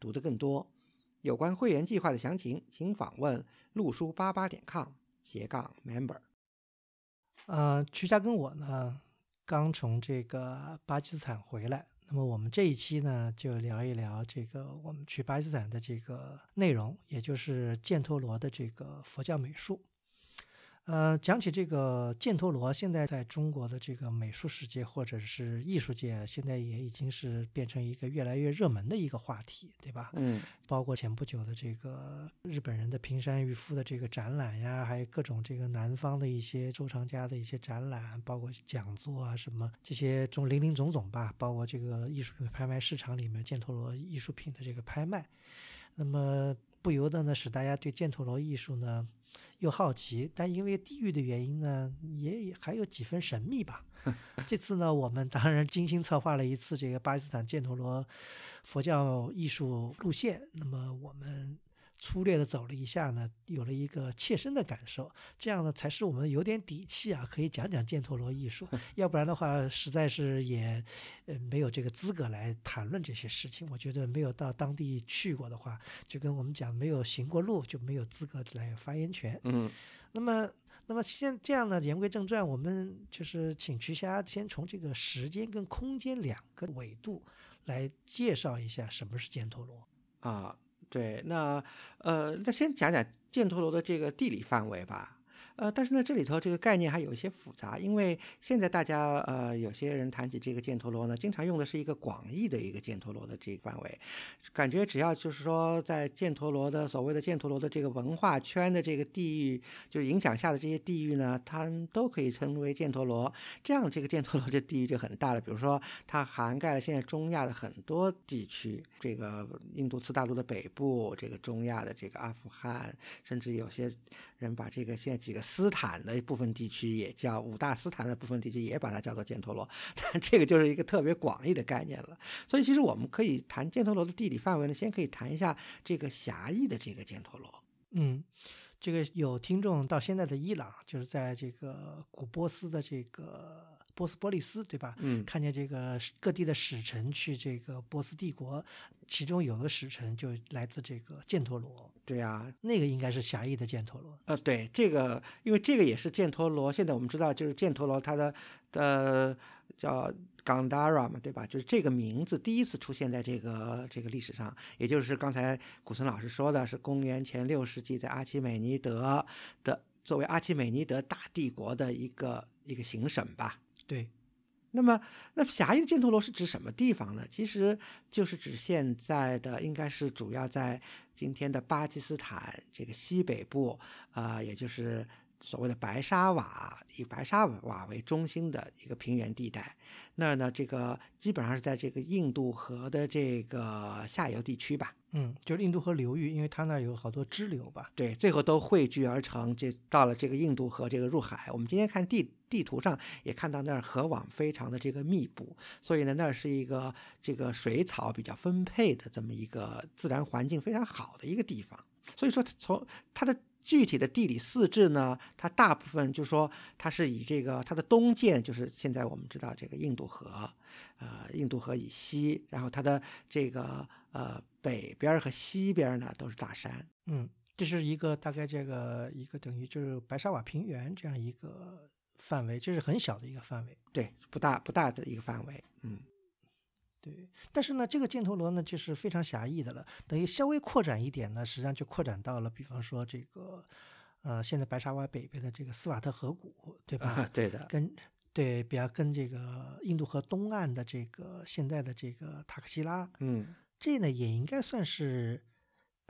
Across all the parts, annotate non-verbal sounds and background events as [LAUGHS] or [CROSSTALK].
读得更多。有关会员计划的详情，请访问陆书八八点 com 斜杠 member。呃，曲家跟我呢，刚从这个巴基斯坦回来。那么我们这一期呢，就聊一聊这个我们去巴基斯坦的这个内容，也就是犍陀罗的这个佛教美术。呃，讲起这个犍陀罗，现在在中国的这个美术世界或者是艺术界，现在也已经是变成一个越来越热门的一个话题，对吧？嗯，包括前不久的这个日本人的平山裕夫的这个展览呀，还有各种这个南方的一些收藏家的一些展览，包括讲座啊什么这些种林林总总吧，包括这个艺术品拍卖市场里面犍陀罗艺术品的这个拍卖，那么不由得呢，使大家对犍陀罗艺术呢。又好奇，但因为地域的原因呢，也还有几分神秘吧。这次呢，我们当然精心策划了一次这个巴基斯坦犍陀罗佛教艺术路线。那么我们。粗略的走了一下呢，有了一个切身的感受，这样呢才是我们有点底气啊，可以讲讲犍陀罗艺术。[LAUGHS] 要不然的话，实在是也呃没有这个资格来谈论这些事情。我觉得没有到当地去过的话，就跟我们讲没有行过路，就没有资格来发言权。嗯，那么那么现这样呢，言归正传，我们就是请瞿霞先从这个时间跟空间两个维度来介绍一下什么是犍陀罗啊。对，那呃，那先讲讲犍陀罗的这个地理范围吧。呃，但是呢，这里头这个概念还有一些复杂，因为现在大家呃，有些人谈起这个犍陀罗呢，经常用的是一个广义的一个犍陀罗的这个范围，感觉只要就是说在犍陀罗的所谓的犍陀罗的这个文化圈的这个地域，就是影响下的这些地域呢，它都可以称为犍陀罗。这样这个犍陀罗这地域就很大了，比如说它涵盖了现在中亚的很多地区，这个印度次大陆的北部，这个中亚的这个阿富汗，甚至有些人把这个现在几个。斯坦的部分地区也叫五大斯坦的部分地区也把它叫做犍陀罗，[LAUGHS] 但这个就是一个特别广义的概念了。所以其实我们可以谈犍陀罗的地理范围呢，先可以谈一下这个狭义的这个犍陀罗。嗯，这个有听众到现在的伊朗，就是在这个古波斯的这个。波斯波利斯，对吧？嗯，看见这个各地的使臣去这个波斯帝国，其中有的使臣就来自这个犍陀罗。对呀，那个应该是狭义的犍陀罗。呃，对，这个因为这个也是犍陀罗。现在我们知道，就是犍陀罗它的的叫 Gandhara 嘛，对吧？就是这个名字第一次出现在这个这个历史上，也就是刚才古村老师说的是公元前六世纪，在阿奇美尼德的作为阿奇美尼德大帝国的一个一个行省吧。对，那么那狭义的犍陀罗是指什么地方呢？其实就是指现在的，应该是主要在今天的巴基斯坦这个西北部，啊，也就是所谓的白沙瓦，以白沙瓦为中心的一个平原地带。那儿呢，这个基本上是在这个印度河的这个下游地区吧。嗯，就是印度河流域，因为它那有好多支流吧。对，最后都汇聚而成，这到了这个印度河这个入海。我们今天看地地图上也看到那儿河网非常的这个密布，所以呢，那儿是一个这个水草比较丰沛的这么一个自然环境非常好的一个地方。所以说，从它的具体的地理四至呢，它大部分就说它是以这个它的东界，就是现在我们知道这个印度河，呃，印度河以西，然后它的这个呃。北边和西边呢都是大山，嗯，这是一个大概这个一个等于就是白沙瓦平原这样一个范围，这是很小的一个范围，对，不大不大的一个范围，嗯，对。但是呢，这个箭头罗呢就是非常狭义的了，等于稍微扩展一点呢，实际上就扩展到了，比方说这个呃，现在白沙瓦北边的这个斯瓦特河谷，对吧？对的，跟对，比方跟这个印度河东岸的这个现在的这个塔克西拉，嗯。这呢也应该算是，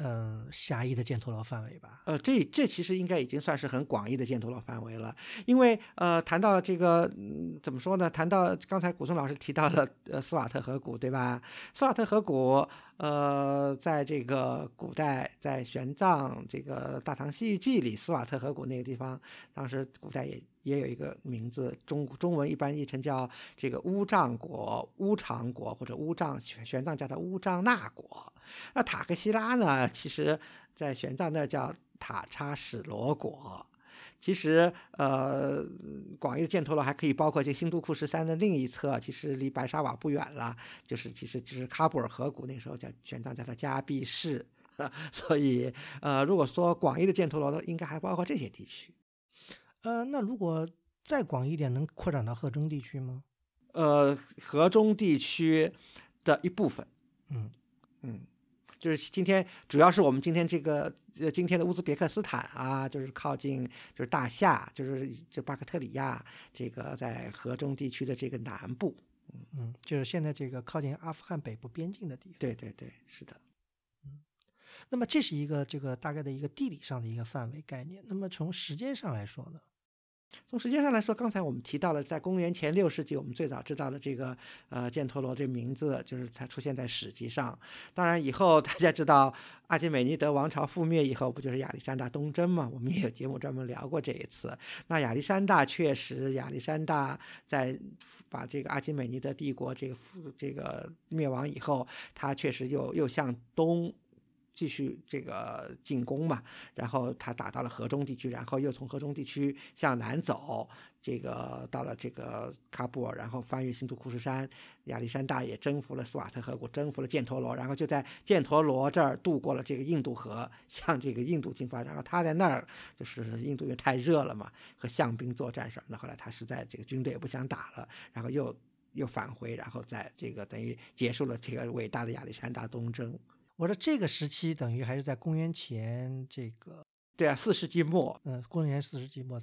嗯狭义的犍陀罗范围吧？呃，这这其实应该已经算是很广义的犍陀罗范围了，因为呃，谈到这个、嗯、怎么说呢？谈到刚才古松老师提到了呃斯瓦特河谷，对吧？斯瓦特河谷，呃，在这个古代，在玄奘这个《大唐西域记》里，斯瓦特河谷那个地方，当时古代也也有一个名字，中中文一般译成叫这个乌藏国、乌长国或者乌藏，玄玄奘叫它乌藏那国。那塔克希拉呢，其实在玄奘那儿叫塔叉史罗国。其实，呃，广义的犍陀罗还可以包括这新都库什山的另一侧，其实离白沙瓦不远了，就是其实就是喀布尔河谷，那时候叫玄奘叫它迦毕市。[LAUGHS] 所以，呃，如果说广义的犍陀罗，应该还包括这些地区。呃，那如果再广一点，能扩展到河中地区吗？呃，河中地区的一部分。嗯嗯，就是今天主要是我们今天这个呃今天的乌兹别克斯坦啊，就是靠近就是大夏，就是就巴克特里亚这个在河中地区的这个南部。嗯，就是现在这个靠近阿富汗北部边境的地方。对对对，是的。嗯那么这是一个这个大概的一个地理上的一个范围概念。那么从时间上来说呢？从时间上来说，刚才我们提到了，在公元前六世纪，我们最早知道的这个呃犍陀罗这名字，就是才出现在史籍上。当然，以后大家知道阿基美尼德王朝覆灭以后，不就是亚历山大东征嘛？我们也有节目专门聊过这一次。那亚历山大确实，亚历山大在把这个阿基美尼德帝国这个这个灭亡以后，他确实又又向东。继续这个进攻嘛，然后他打到了河中地区，然后又从河中地区向南走，这个到了这个喀布尔，然后翻越新都库什山，亚历山大也征服了斯瓦特河谷，征服了犍陀罗，然后就在犍陀罗这儿渡过了这个印度河，向这个印度进发。然后他在那儿就是印度因为太热了嘛，和象兵作战什么的，后来他实在这个军队也不想打了，然后又又返回，然后在这个等于结束了这个伟大的亚历山大东征。我说这个时期等于还是在公元前这个，对啊，四世纪末，嗯，公元四世纪末。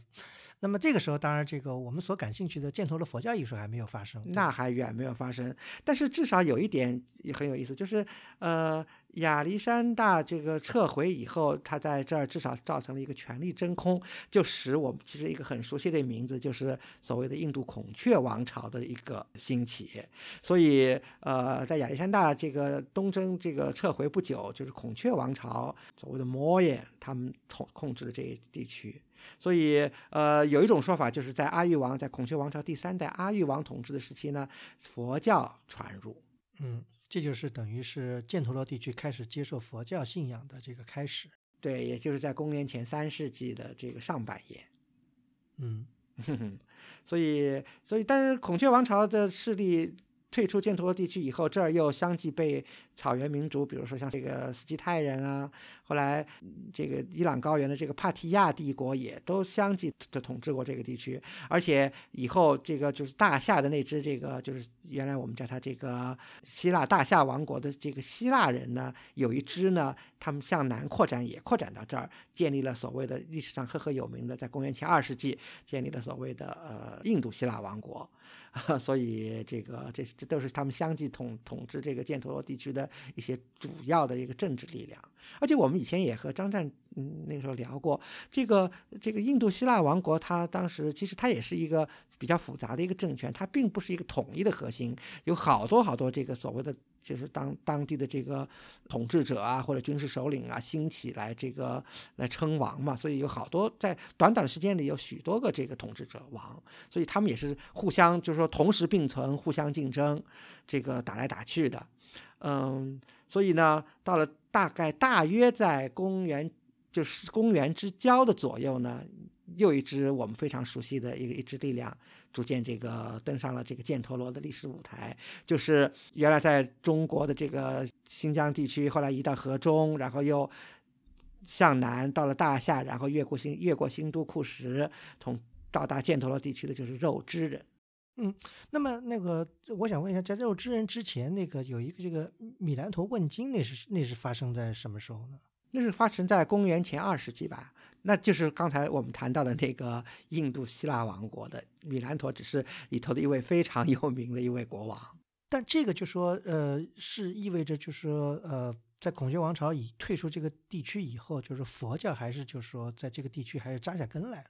那么这个时候，当然这个我们所感兴趣的犍陀罗佛教艺术还没有发生，那还远没有发生。但是至少有一点也很有意思，就是呃，亚历山大这个撤回以后，他在这儿至少造成了一个权力真空，就使我们其实一个很熟悉的名字，就是所谓的印度孔雀王朝的一个兴起。所以呃，在亚历山大这个东征这个撤回不久，就是孔雀王朝所谓的摩耶他们统控制的这一地区。所以，呃，有一种说法，就是在阿育王在孔雀王朝第三代阿育王统治的时期呢，佛教传入。嗯，这就是等于是犍陀罗地区开始接受佛教信仰的这个开始。对，也就是在公元前三世纪的这个上半叶。嗯，[LAUGHS] 所以，所以，但是孔雀王朝的势力。退出犍陀罗地区以后，这儿又相继被草原民族，比如说像这个斯基泰人啊，后来这个伊朗高原的这个帕提亚帝国也都相继的统治过这个地区，而且以后这个就是大夏的那支这个就是原来我们叫它这个希腊大夏王国的这个希腊人呢，有一支呢，他们向南扩展，也扩展到这儿，建立了所谓的历史上赫赫有名的，在公元前二世纪建立了所谓的呃印度希腊王国。[LAUGHS] 所以，这个这这都是他们相继统统治这个犍陀罗地区的一些主要的一个政治力量。而且我们以前也和张湛嗯那个时候聊过，这个这个印度希腊王国，它当时其实它也是一个比较复杂的一个政权，它并不是一个统一的核心，有好多好多这个所谓的就是当当地的这个统治者啊或者军事首领啊兴起来这个来称王嘛，所以有好多在短短时间里有许多个这个统治者王，所以他们也是互相就是说同时并存，互相竞争，这个打来打去的，嗯，所以呢，到了大概大约在公元就是公元之交的左右呢，又一支我们非常熟悉的一个一支力量，逐渐这个登上了这个犍陀罗的历史舞台，就是原来在中国的这个新疆地区，后来移到河中，然后又向南到了大夏，然后越过新越过新都库什，从到达犍陀罗地区的就是肉孜人。嗯，那么那个，我想问一下，在肉孜人之前，那个有一个这个米兰陀问经，那是那是发生在什么时候呢？那是发生在公元前二世纪吧？那就是刚才我们谈到的那个印度希腊王国的米兰陀，只是里头的一位非常有名的一位国王。但这个就说，呃，是意味着，就是说，呃，在孔雀王朝已退出这个地区以后，就是佛教还是就是说在这个地区还是扎下根来了。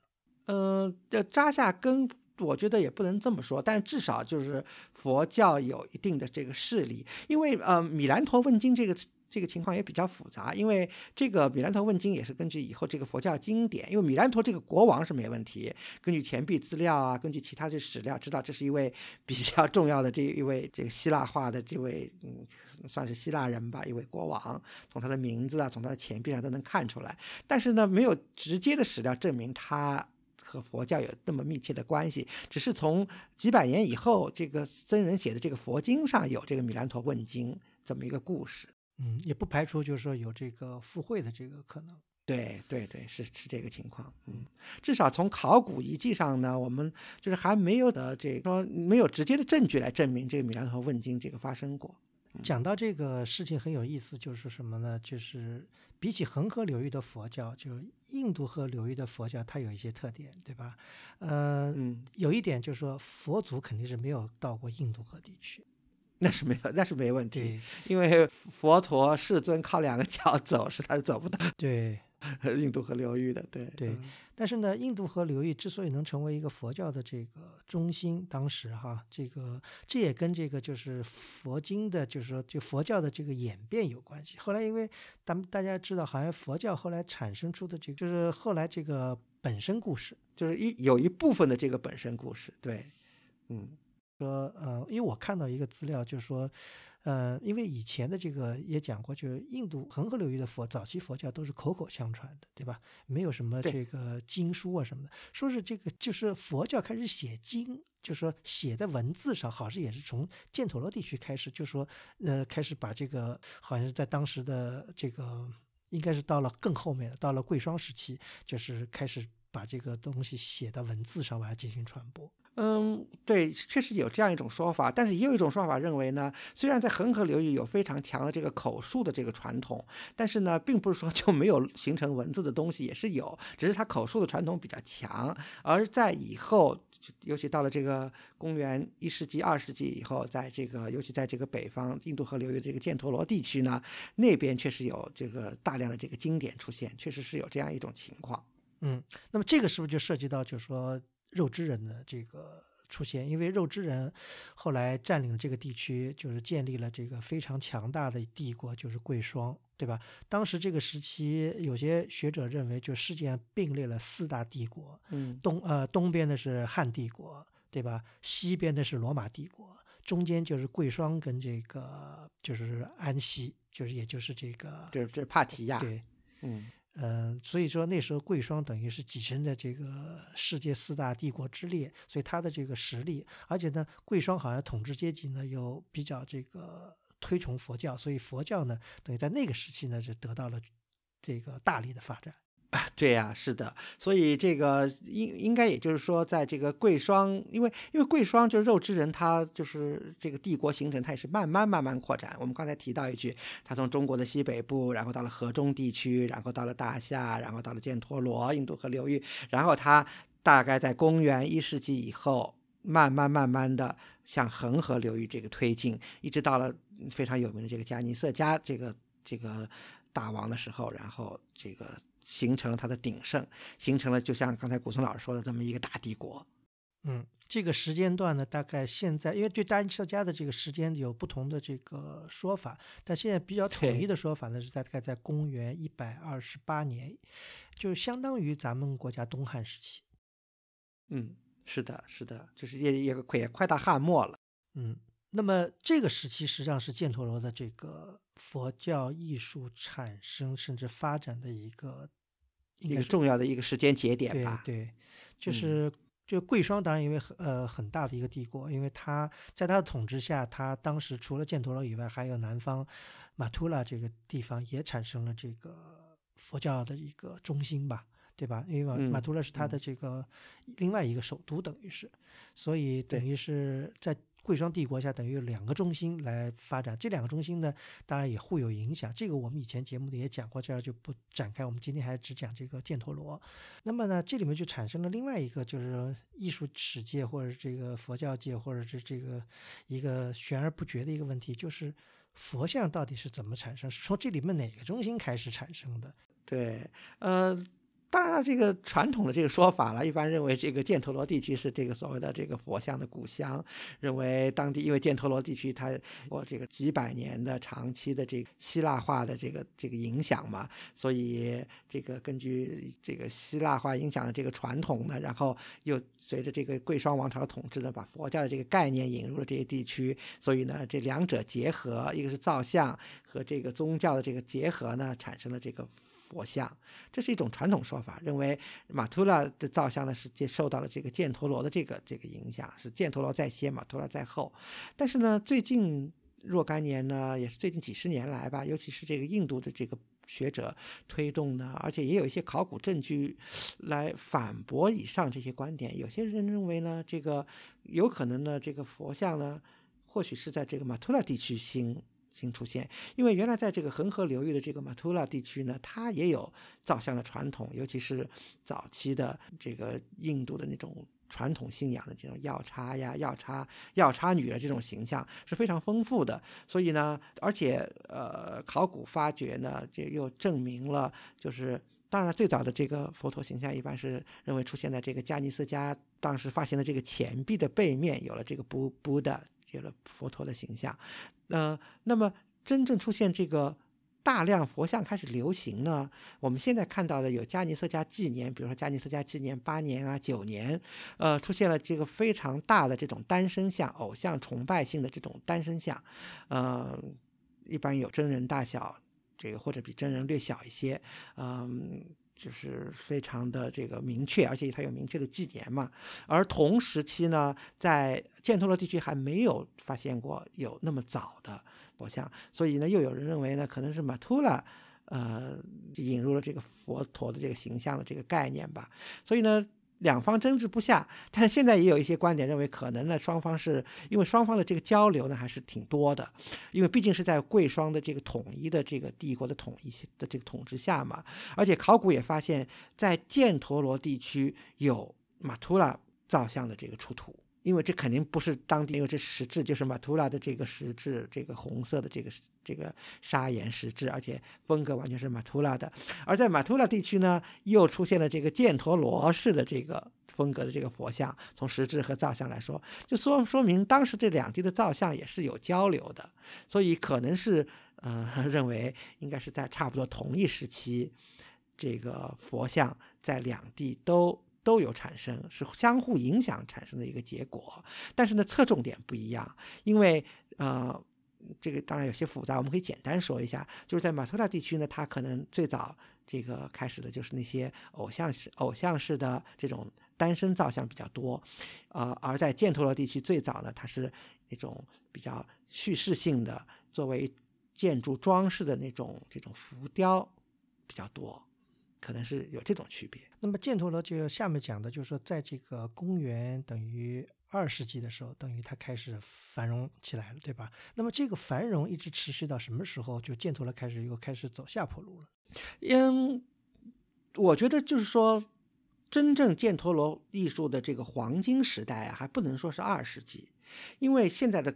呃，这扎下根，我觉得也不能这么说，但至少就是佛教有一定的这个势力，因为呃，米兰陀问经这个。这个情况也比较复杂，因为这个米兰陀问经也是根据以后这个佛教经典，因为米兰陀这个国王是没问题，根据钱币资料啊，根据其他的史料知道这是一位 [LAUGHS] 比较重要的这一位这个希腊化的这位嗯算是希腊人吧，一位国王，从他的名字啊，从他的钱币上都能看出来。但是呢，没有直接的史料证明他和佛教有那么密切的关系，只是从几百年以后这个僧人写的这个佛经上有这个米兰陀问经这么一个故事。嗯，也不排除就是说有这个附会的这个可能。对对对，是是这个情况。嗯，至少从考古遗迹上呢，我们就是还没有的这说没有直接的证据来证明这个米兰和问经这个发生过。讲到这个事情很有意思，就是什么呢？就是比起恒河流域的佛教，就印度河流域的佛教，它有一些特点，对吧？呃，有一点就是说，佛祖肯定是没有到过印度河地区。那是没有，那是没问题，因为佛陀世尊靠两个脚走，是他是走不到对 [LAUGHS] 印度河流域的，对对。但是呢，印度河流域之所以能成为一个佛教的这个中心，当时哈，这个这也跟这个就是佛经的，就是说就佛教的这个演变有关系。后来因为咱们大家知道，好像佛教后来产生出的这个，就是后来这个本身故事，就是一有一部分的这个本身故事，对，嗯。说呃，因为我看到一个资料，就是说，呃，因为以前的这个也讲过，就是印度恒河流域的佛早期佛教都是口口相传的，对吧？没有什么这个经书啊什么的。说是这个就是佛教开始写经，就是说写在文字上，好像也是从犍陀罗地区开始，就说呃开始把这个好像是在当时的这个应该是到了更后面，到了贵霜时期，就是开始把这个东西写到文字上，来进行传播。嗯，对，确实有这样一种说法，但是也有一种说法认为呢，虽然在恒河流域有非常强的这个口述的这个传统，但是呢，并不是说就没有形成文字的东西，也是有，只是它口述的传统比较强。而在以后，尤其到了这个公元一世纪、二世纪以后，在这个尤其在这个北方印度河流域这个犍陀罗地区呢，那边确实有这个大量的这个经典出现，确实是有这样一种情况。嗯，那么这个是不是就涉及到，就是说？肉汁人的这个出现，因为肉汁人后来占领了这个地区，就是建立了这个非常强大的帝国，就是贵霜，对吧？当时这个时期，有些学者认为，就世界上并列了四大帝国，嗯，东呃东边的是汉帝国，对吧？西边的是罗马帝国，中间就是贵霜跟这个就是安息，就是也就是这个，这这帕提亚，对，嗯。嗯，所以说那时候贵霜等于是跻身在这个世界四大帝国之列，所以他的这个实力，而且呢，贵霜好像统治阶级呢又比较这个推崇佛教，所以佛教呢等于在那个时期呢就得到了这个大力的发展。对呀，是的，所以这个应应该也就是说，在这个贵霜，因为因为贵霜就是肉之人，他就是这个帝国形成，它也是慢慢慢慢扩展。我们刚才提到一句，他从中国的西北部，然后到了河中地区，然后到了大夏，然后到了犍陀罗、印度河流域，然后他大概在公元一世纪以后，慢慢慢慢的向恒河流域这个推进，一直到了非常有名的这个迦尼色迦这个这个大王的时候，然后这个。形成了它的鼎盛，形成了就像刚才古松老师说的这么一个大帝国。嗯，这个时间段呢，大概现在因为对大尼色迦的这个时间有不同的这个说法，但现在比较统一的说法呢，是大概在公元一百二十八年，就相当于咱们国家东汉时期。嗯，是的，是的，就是也也快也快到汉末了。嗯。那么这个时期实际上是犍陀罗的这个佛教艺术产生甚至发展的一个一个重要的一个时间节点吧。对对，就是就贵霜当然因为很呃很大的一个帝国，因为他在他的统治下，他当时除了犍陀罗以外，还有南方马图拉这个地方也产生了这个佛教的一个中心吧，对吧？因为马马图拉是他的这个另外一个首都，等于是，所以等于是在。贵霜帝国下等于两个中心来发展，这两个中心呢，当然也互有影响。这个我们以前节目里也讲过，这儿就不展开。我们今天还只讲这个犍陀罗。那么呢，这里面就产生了另外一个，就是艺术史界或者这个佛教界，或者是这个一个悬而不决的一个问题，就是佛像到底是怎么产生？是从这里面哪个中心开始产生的？对，呃。当然了，这个传统的这个说法了，一般认为这个犍陀罗地区是这个所谓的这个佛像的故乡，认为当地因为犍陀罗地区它有这个几百年的长期的这个希腊化的这个这个影响嘛，所以这个根据这个希腊化影响的这个传统呢，然后又随着这个贵霜王朝的统治呢，把佛教的这个概念引入了这些地区，所以呢，这两者结合，一个是造像和这个宗教的这个结合呢，产生了这个。佛像，这是一种传统说法，认为马图拉的造像呢是接受到了这个犍陀罗的这个这个影响，是犍陀罗在先，马图拉在后。但是呢，最近若干年呢，也是最近几十年来吧，尤其是这个印度的这个学者推动呢，而且也有一些考古证据来反驳以上这些观点。有些人认为呢，这个有可能呢，这个佛像呢，或许是在这个马图拉地区兴。新出现，因为原来在这个恒河流域的这个马图拉地区呢，它也有造像的传统，尤其是早期的这个印度的那种传统信仰的这种药叉呀、药叉、药叉女的这种形象是非常丰富的。所以呢，而且呃，考古发掘呢，就又证明了，就是当然最早的这个佛陀形象一般是认为出现在这个迦尼斯加当时发现的这个钱币的背面有了这个布布的。有了佛陀的形象，呃，那么真正出现这个大量佛像开始流行呢？我们现在看到的有迦尼色迦纪年，比如说迦尼色迦纪年八年啊、九年，呃，出现了这个非常大的这种单身像、偶像崇拜性的这种单身像，呃，一般有真人大小，这个或者比真人略小一些，嗯。就是非常的这个明确，而且它有明确的纪年嘛。而同时期呢，在犍陀罗地区还没有发现过有那么早的佛像，所以呢，又有人认为呢，可能是马图拉，呃，引入了这个佛陀的这个形象的这个概念吧。所以呢。两方争执不下，但是现在也有一些观点认为，可能呢双方是因为双方的这个交流呢还是挺多的，因为毕竟是在贵霜的这个统一的这个帝国的统一的这个统治下嘛，而且考古也发现，在犍陀罗地区有马图拉造像的这个出土。因为这肯定不是当地，因为这石质就是马图拉的这个石质，这个红色的这个这个砂岩石质，而且风格完全是马图拉的。而在马图拉地区呢，又出现了这个犍陀罗式的这个风格的这个佛像。从石质和造像来说，就说说明当时这两地的造像也是有交流的，所以可能是呃 [LAUGHS] 认为应该是在差不多同一时期，这个佛像在两地都。都有产生，是相互影响产生的一个结果，但是呢，侧重点不一样，因为呃，这个当然有些复杂，我们可以简单说一下，就是在马托拉地区呢，它可能最早这个开始的就是那些偶像式、偶像式的这种单身造像比较多，呃，而在犍陀罗地区最早呢，它是那种比较叙事性的，作为建筑装饰的那种这种浮雕比较多。可能是有这种区别。那么犍陀罗就下面讲的，就是说，在这个公元等于二世纪的时候，等于它开始繁荣起来了，对吧？那么这个繁荣一直持续到什么时候？就犍陀罗开始又开始走下坡路了。嗯，我觉得就是说，真正犍陀罗艺术的这个黄金时代啊，还不能说是二世纪，因为现在的。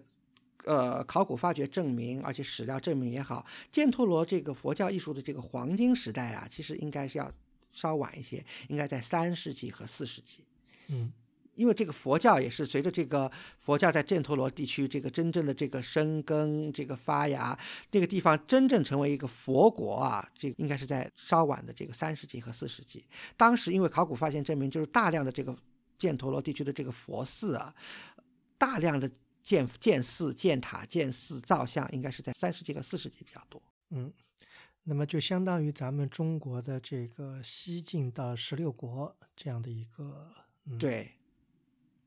呃，考古发掘证明，而且史料证明也好，犍陀罗这个佛教艺术的这个黄金时代啊，其实应该是要稍晚一些，应该在三世纪和四世纪。嗯，因为这个佛教也是随着这个佛教在犍陀罗地区这个真正的这个生根、这个发芽，那个地方真正成为一个佛国啊，这个应该是在稍晚的这个三世纪和四世纪。当时因为考古发现证明，就是大量的这个犍陀罗地区的这个佛寺啊，大量的。建建寺、建塔、建寺、造像，应该是在三世纪和四世纪比较多。嗯，那么就相当于咱们中国的这个西晋到十六国这样的一个对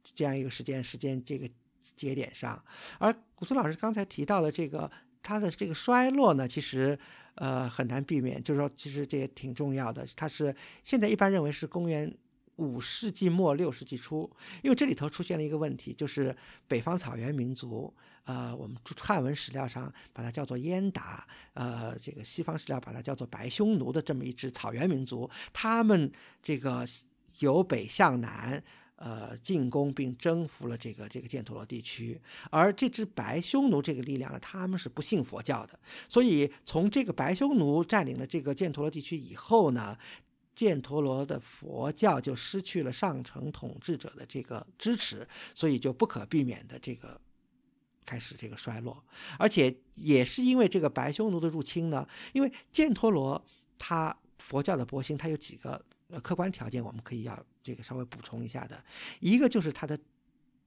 这样一个时间时间这个节点上。而古村老师刚才提到的这个它的这个衰落呢，其实呃很难避免，就是说其实这也挺重要的。它是现在一般认为是公元。五世纪末六世纪初，因为这里头出现了一个问题，就是北方草原民族，呃，我们汉文史料上把它叫做燕达，呃，这个西方史料把它叫做白匈奴的这么一支草原民族，他们这个由北向南，呃，进攻并征服了这个这个犍陀罗地区，而这支白匈奴这个力量呢，他们是不信佛教的，所以从这个白匈奴占领了这个犍陀罗地区以后呢，犍陀罗的佛教就失去了上层统治者的这个支持，所以就不可避免的这个开始这个衰落，而且也是因为这个白匈奴的入侵呢，因为犍陀罗它佛教的博兴，它有几个。呃，客观条件我们可以要这个稍微补充一下的，一个就是它的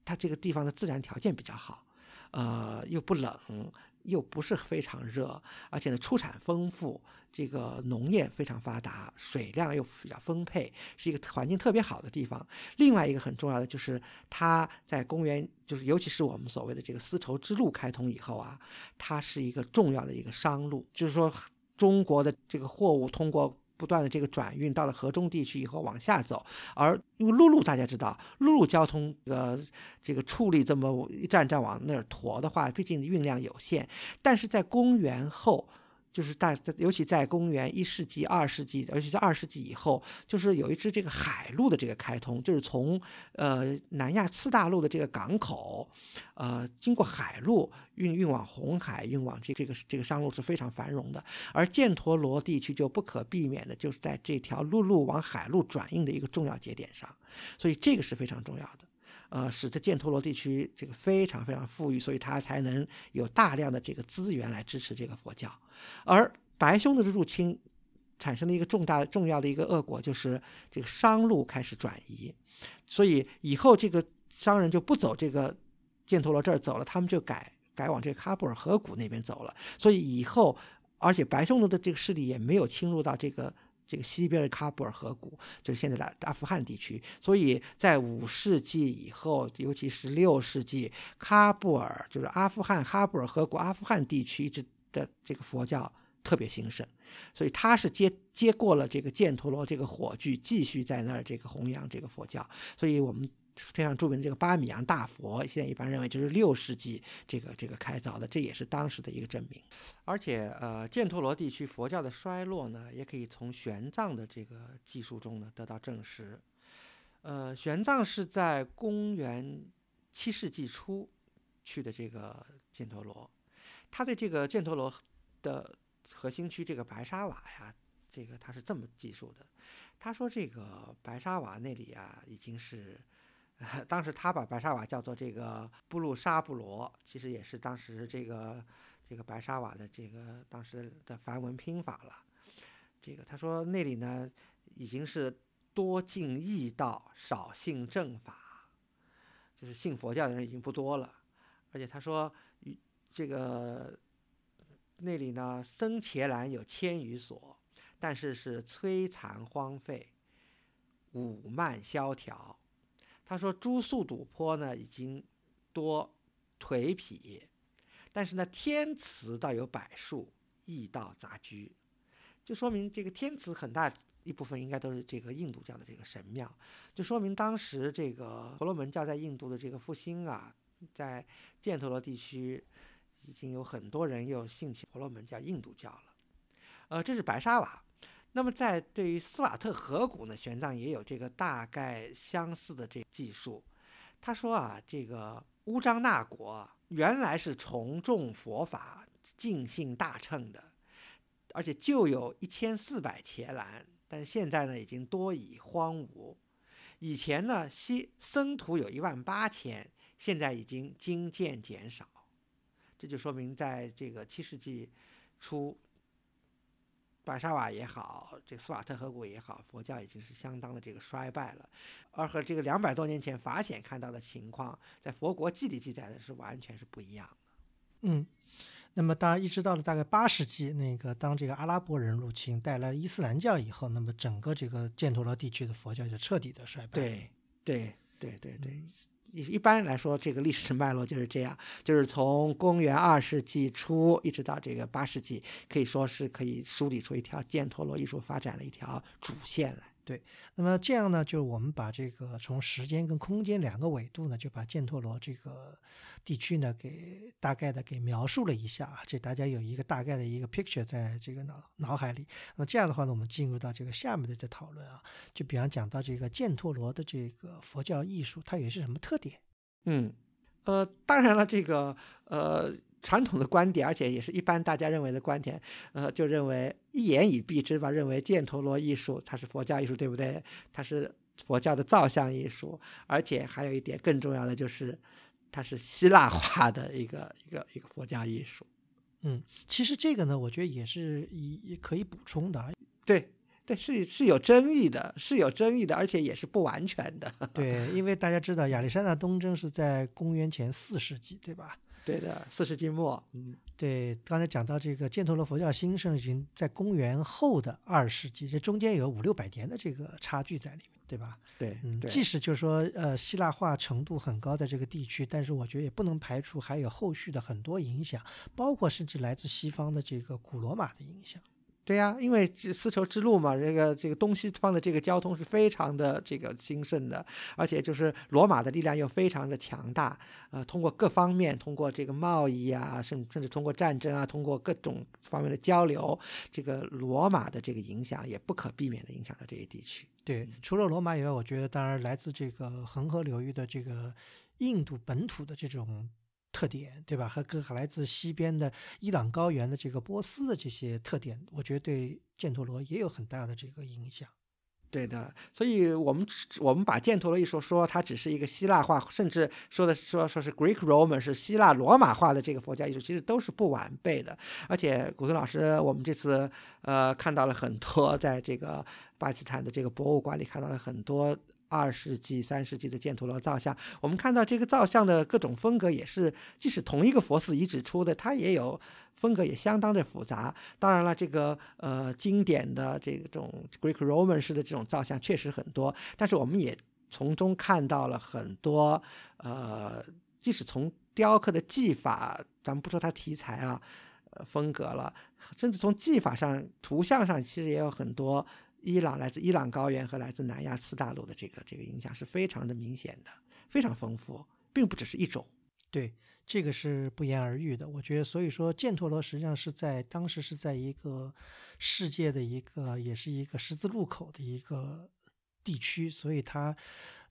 它这个地方的自然条件比较好，呃，又不冷，又不是非常热，而且呢出产丰富，这个农业非常发达，水量又比较丰沛，是一个环境特别好的地方。另外一个很重要的就是它在公元，就是尤其是我们所谓的这个丝绸之路开通以后啊，它是一个重要的一个商路，就是说中国的这个货物通过。不断的这个转运到了河中地区以后往下走，而因为陆路大家知道，陆路交通呃这个处理这么一站站往那儿驮的话，毕竟运量有限。但是在公元后。就是大，尤其在公元一世纪、二世纪，尤其在二世纪以后，就是有一支这个海路的这个开通，就是从呃南亚次大陆的这个港口，呃经过海路运运往红海，运往这这个这个商路是非常繁荣的。而犍陀罗地区就不可避免的就是在这条陆路往海路转运的一个重要节点上，所以这个是非常重要的。呃，使得犍陀罗地区这个非常非常富裕，所以它才能有大量的这个资源来支持这个佛教。而白匈奴的入侵产生了一个重大重要的一个恶果，就是这个商路开始转移，所以以后这个商人就不走这个犍陀罗这儿走了，他们就改改往这个喀布尔河谷那边走了。所以以后，而且白匈奴的这个势力也没有侵入到这个。这个西边的喀布尔河谷就是现在的阿富汗地区，所以在五世纪以后，尤其是六世纪，喀布尔就是阿富汗喀布尔河谷阿富汗地区一直的这个佛教特别兴盛，所以他是接接过了这个犍陀罗这个火炬，继续在那儿这个弘扬这个佛教，所以我们。非常著名的这个巴米扬大佛，现在一般认为就是六世纪这个这个开凿的，这也是当时的一个证明。而且，呃，犍陀罗地区佛教的衰落呢，也可以从玄奘的这个记述中呢得到证实。呃，玄奘是在公元七世纪初去的这个犍陀罗，他对这个犍陀罗的核心区这个白沙瓦呀，这个他是这么记述的，他说这个白沙瓦那里啊，已经是。[LAUGHS] 当时他把白沙瓦叫做这个布鲁沙布罗，其实也是当时这个这个白沙瓦的这个当时的梵文拼法了。这个他说那里呢已经是多信异道，少信正法，就是信佛教的人已经不多了。而且他说这个那里呢僧伽蓝有千余所，但是是摧残荒废，武慢萧条。他说：“诸宿堵坡呢，已经多颓圮，但是呢，天祠倒有百数，异道杂居，就说明这个天祠很大一部分应该都是这个印度教的这个神庙，就说明当时这个婆罗门教在印度的这个复兴啊，在犍陀罗地区已经有很多人又信起婆罗门教、印度教了。呃，这是白沙瓦。”那么，在对于斯瓦特河谷呢，玄奘也有这个大概相似的这技术。他说啊，这个乌张那国原来是崇重佛法、尽信大乘的，而且就有一千四百伽蓝，但是现在呢，已经多已荒芜。以前呢，西僧徒有一万八千，现在已经精渐减少。这就说明，在这个七世纪初。白沙瓦也好，这个斯瓦特河谷也好，佛教已经是相当的这个衰败了，而和这个两百多年前法显看到的情况，在佛国记里记载的是完全是不一样的。嗯，那么当然一直到了大概八世纪，那个当这个阿拉伯人入侵带来伊斯兰教以后，那么整个这个犍陀罗地区的佛教就彻底的衰败。对，对，对，对，对。一一般来说，这个历史脉络就是这样，就是从公元二世纪初一直到这个八世纪，可以说是可以梳理出一条犍陀罗艺术发展的一条主线来。对那么这样呢，就是我们把这个从时间跟空间两个纬度呢，就把犍陀罗这个地区呢，给大概的给描述了一下啊，这大家有一个大概的一个 picture 在这个脑脑海里。那么这样的话呢，我们进入到这个下面的这讨论啊，就比方讲到这个犍陀罗的这个佛教艺术，它有些什么特点？嗯，呃，当然了，这个呃。传统的观点，而且也是一般大家认为的观点，呃，就认为一言以蔽之吧，认为犍陀罗艺术它是佛教艺术，对不对？它是佛教的造像艺术，而且还有一点更重要的就是，它是希腊化的一个一个一个佛教艺术。嗯，其实这个呢，我觉得也是也可以补充的。对对，是是有争议的，是有争议的，而且也是不完全的。对，因为大家知道亚历山大东征是在公元前四世纪，对吧？对的，四世纪末，嗯，对，刚才讲到这个犍陀罗佛教兴盛，已经在公元后的二世纪，这中间有五六百年的这个差距在里面，对吧？对，嗯，即使就是说，呃，希腊化程度很高，在这个地区，但是我觉得也不能排除还有后续的很多影响，包括甚至来自西方的这个古罗马的影响。对呀，因为丝绸之路嘛，这个这个东西方的这个交通是非常的这个兴盛的，而且就是罗马的力量又非常的强大，呃，通过各方面，通过这个贸易啊，甚甚至通过战争啊，通过各种方面的交流，这个罗马的这个影响也不可避免的影响到这些地区。对，除了罗马以外，我觉得当然来自这个恒河流域的这个印度本土的这种。特点对吧？和各来自西边的伊朗高原的这个波斯的这些特点，我觉得对犍陀罗也有很大的这个影响。对的，所以我们我们把犍陀罗一说，说它只是一个希腊化，甚至说的说说是 Greek Roman 是希腊罗马化的这个佛教艺术，其实都是不完备的。而且古村老师，我们这次呃看到了很多，在这个巴基斯坦的这个博物馆里看到了很多。二世纪、三世纪的犍陀罗造像，我们看到这个造像的各种风格也是，即使同一个佛寺遗址出的，它也有风格，也相当的复杂。当然了，这个呃经典的这种 Greek Roman 式的这种造像确实很多，但是我们也从中看到了很多呃，即使从雕刻的技法，咱们不说它题材啊，风格了，甚至从技法上、图像上，其实也有很多。伊朗来自伊朗高原和来自南亚次大陆的这个这个影响是非常的明显的，非常丰富，并不只是一种。对，这个是不言而喻的。我觉得，所以说犍陀罗实际上是在当时是在一个世界的一个，也是一个十字路口的一个地区，所以它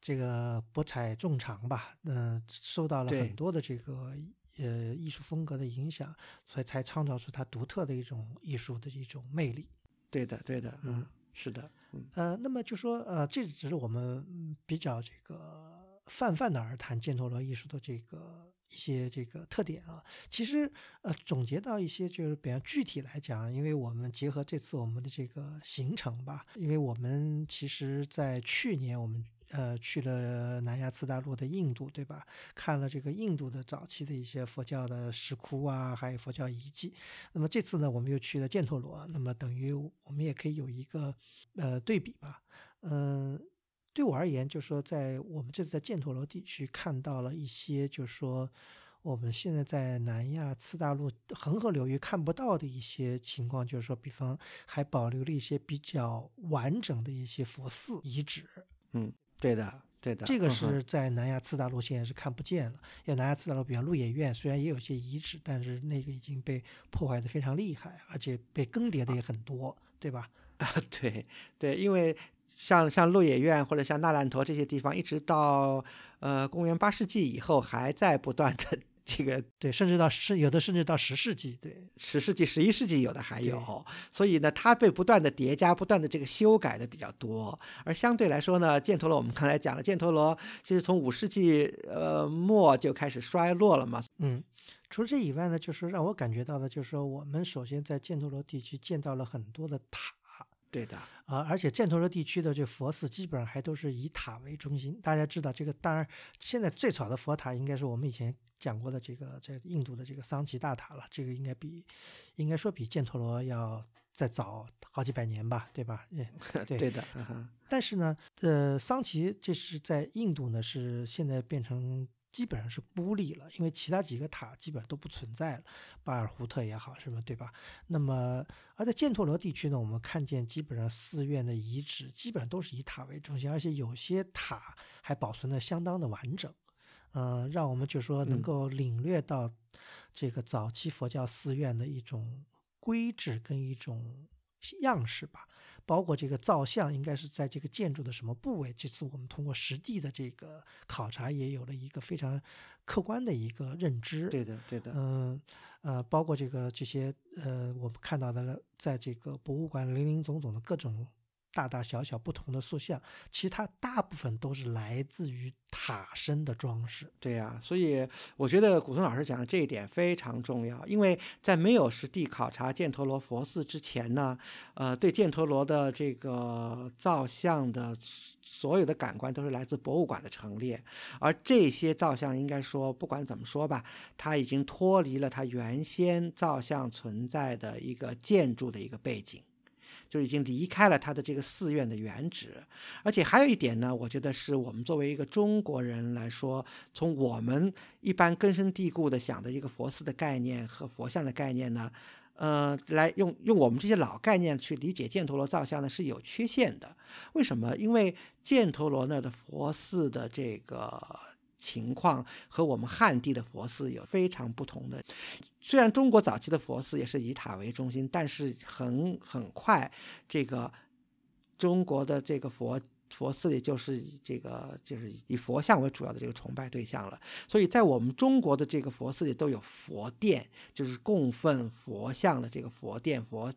这个博采众长吧，嗯，受到了很多的这个呃艺术风格的影响，所以才创造出它独特的一种艺术的一种魅力。对的，对的，嗯。是的，呃，那么就说，呃，这只是我们比较这个泛泛的而谈犍陀罗艺术的这个一些这个特点啊。其实，呃，总结到一些就是比较具体来讲，因为我们结合这次我们的这个行程吧，因为我们其实在去年我们。呃，去了南亚次大陆的印度，对吧？看了这个印度的早期的一些佛教的石窟啊，还有佛教遗迹。那么这次呢，我们又去了犍陀罗，那么等于我们也可以有一个呃对比吧。嗯，对我而言，就是说在我们这次在犍陀罗地区看到了一些，就是说我们现在在南亚次大陆恒河流域看不到的一些情况，就是说，比方还保留了一些比较完整的一些佛寺遗址。嗯。对的，对的，这个是在南亚次大陆现在是看不见了。因为南亚次大陆，比方鹿野苑，虽然也有些遗址，但是那个已经被破坏的非常厉害，而且被更迭的也很多，对吧？[LAUGHS] 啊，对对，因为像像鹿野苑或者像纳兰陀这些地方，一直到呃公元八世纪以后，还在不断的。[LAUGHS] 这个对，甚至到十有的甚至到十世纪，对，十世纪、十一世纪有的还有，所以呢，它被不断的叠加、不断的这个修改的比较多。而相对来说呢，犍陀罗我们刚才讲了，犍陀罗其实从五世纪呃末就开始衰落了嘛。嗯，除了这以外呢，就是让我感觉到的，就是说我们首先在犍陀罗地区见到了很多的塔。对的啊，而且犍陀罗地区的这佛寺基本上还都是以塔为中心。大家知道这个，当然现在最早的佛塔应该是我们以前。讲过的这个在印度的这个桑奇大塔了，这个应该比应该说比犍陀罗要再早好几百年吧，对吧？[LAUGHS] 对对的。但是呢，呃，桑奇这是在印度呢，是现在变成基本上是孤立了，因为其他几个塔基本上都不存在了，巴尔胡特也好，什么对吧？那么而在犍陀罗地区呢，我们看见基本上寺院的遗址基本上都是以塔为中心，而且有些塔还保存的相当的完整，嗯，让我们就说能够领略到这个早期佛教寺院的一种规制跟一种样式吧。包括这个造像应该是在这个建筑的什么部位？这次我们通过实地的这个考察，也有了一个非常客观的一个认知。对的，对的。嗯，呃，包括这个这些呃，我们看到的，在这个博物馆林林总总的各种。大大小小不同的塑像，其实它大部分都是来自于塔身的装饰。对呀，所以我觉得古村老师讲的这一点非常重要，因为在没有实地考察犍陀罗佛寺之前呢，呃，对犍陀罗的这个造像的所有的感官都是来自博物馆的陈列，而这些造像应该说不管怎么说吧，它已经脱离了它原先造像存在的一个建筑的一个背景。就已经离开了他的这个寺院的原址，而且还有一点呢，我觉得是我们作为一个中国人来说，从我们一般根深蒂固的想的一个佛寺的概念和佛像的概念呢，呃，来用用我们这些老概念去理解犍陀罗造像呢是有缺陷的。为什么？因为犍陀罗那的佛寺的这个。情况和我们汉地的佛寺有非常不同的。虽然中国早期的佛寺也是以塔为中心，但是很很快，这个中国的这个佛佛寺里就是这个就是以佛像为主要的这个崇拜对象了。所以在我们中国的这个佛寺里都有佛殿，就是供奉佛像的这个佛殿，佛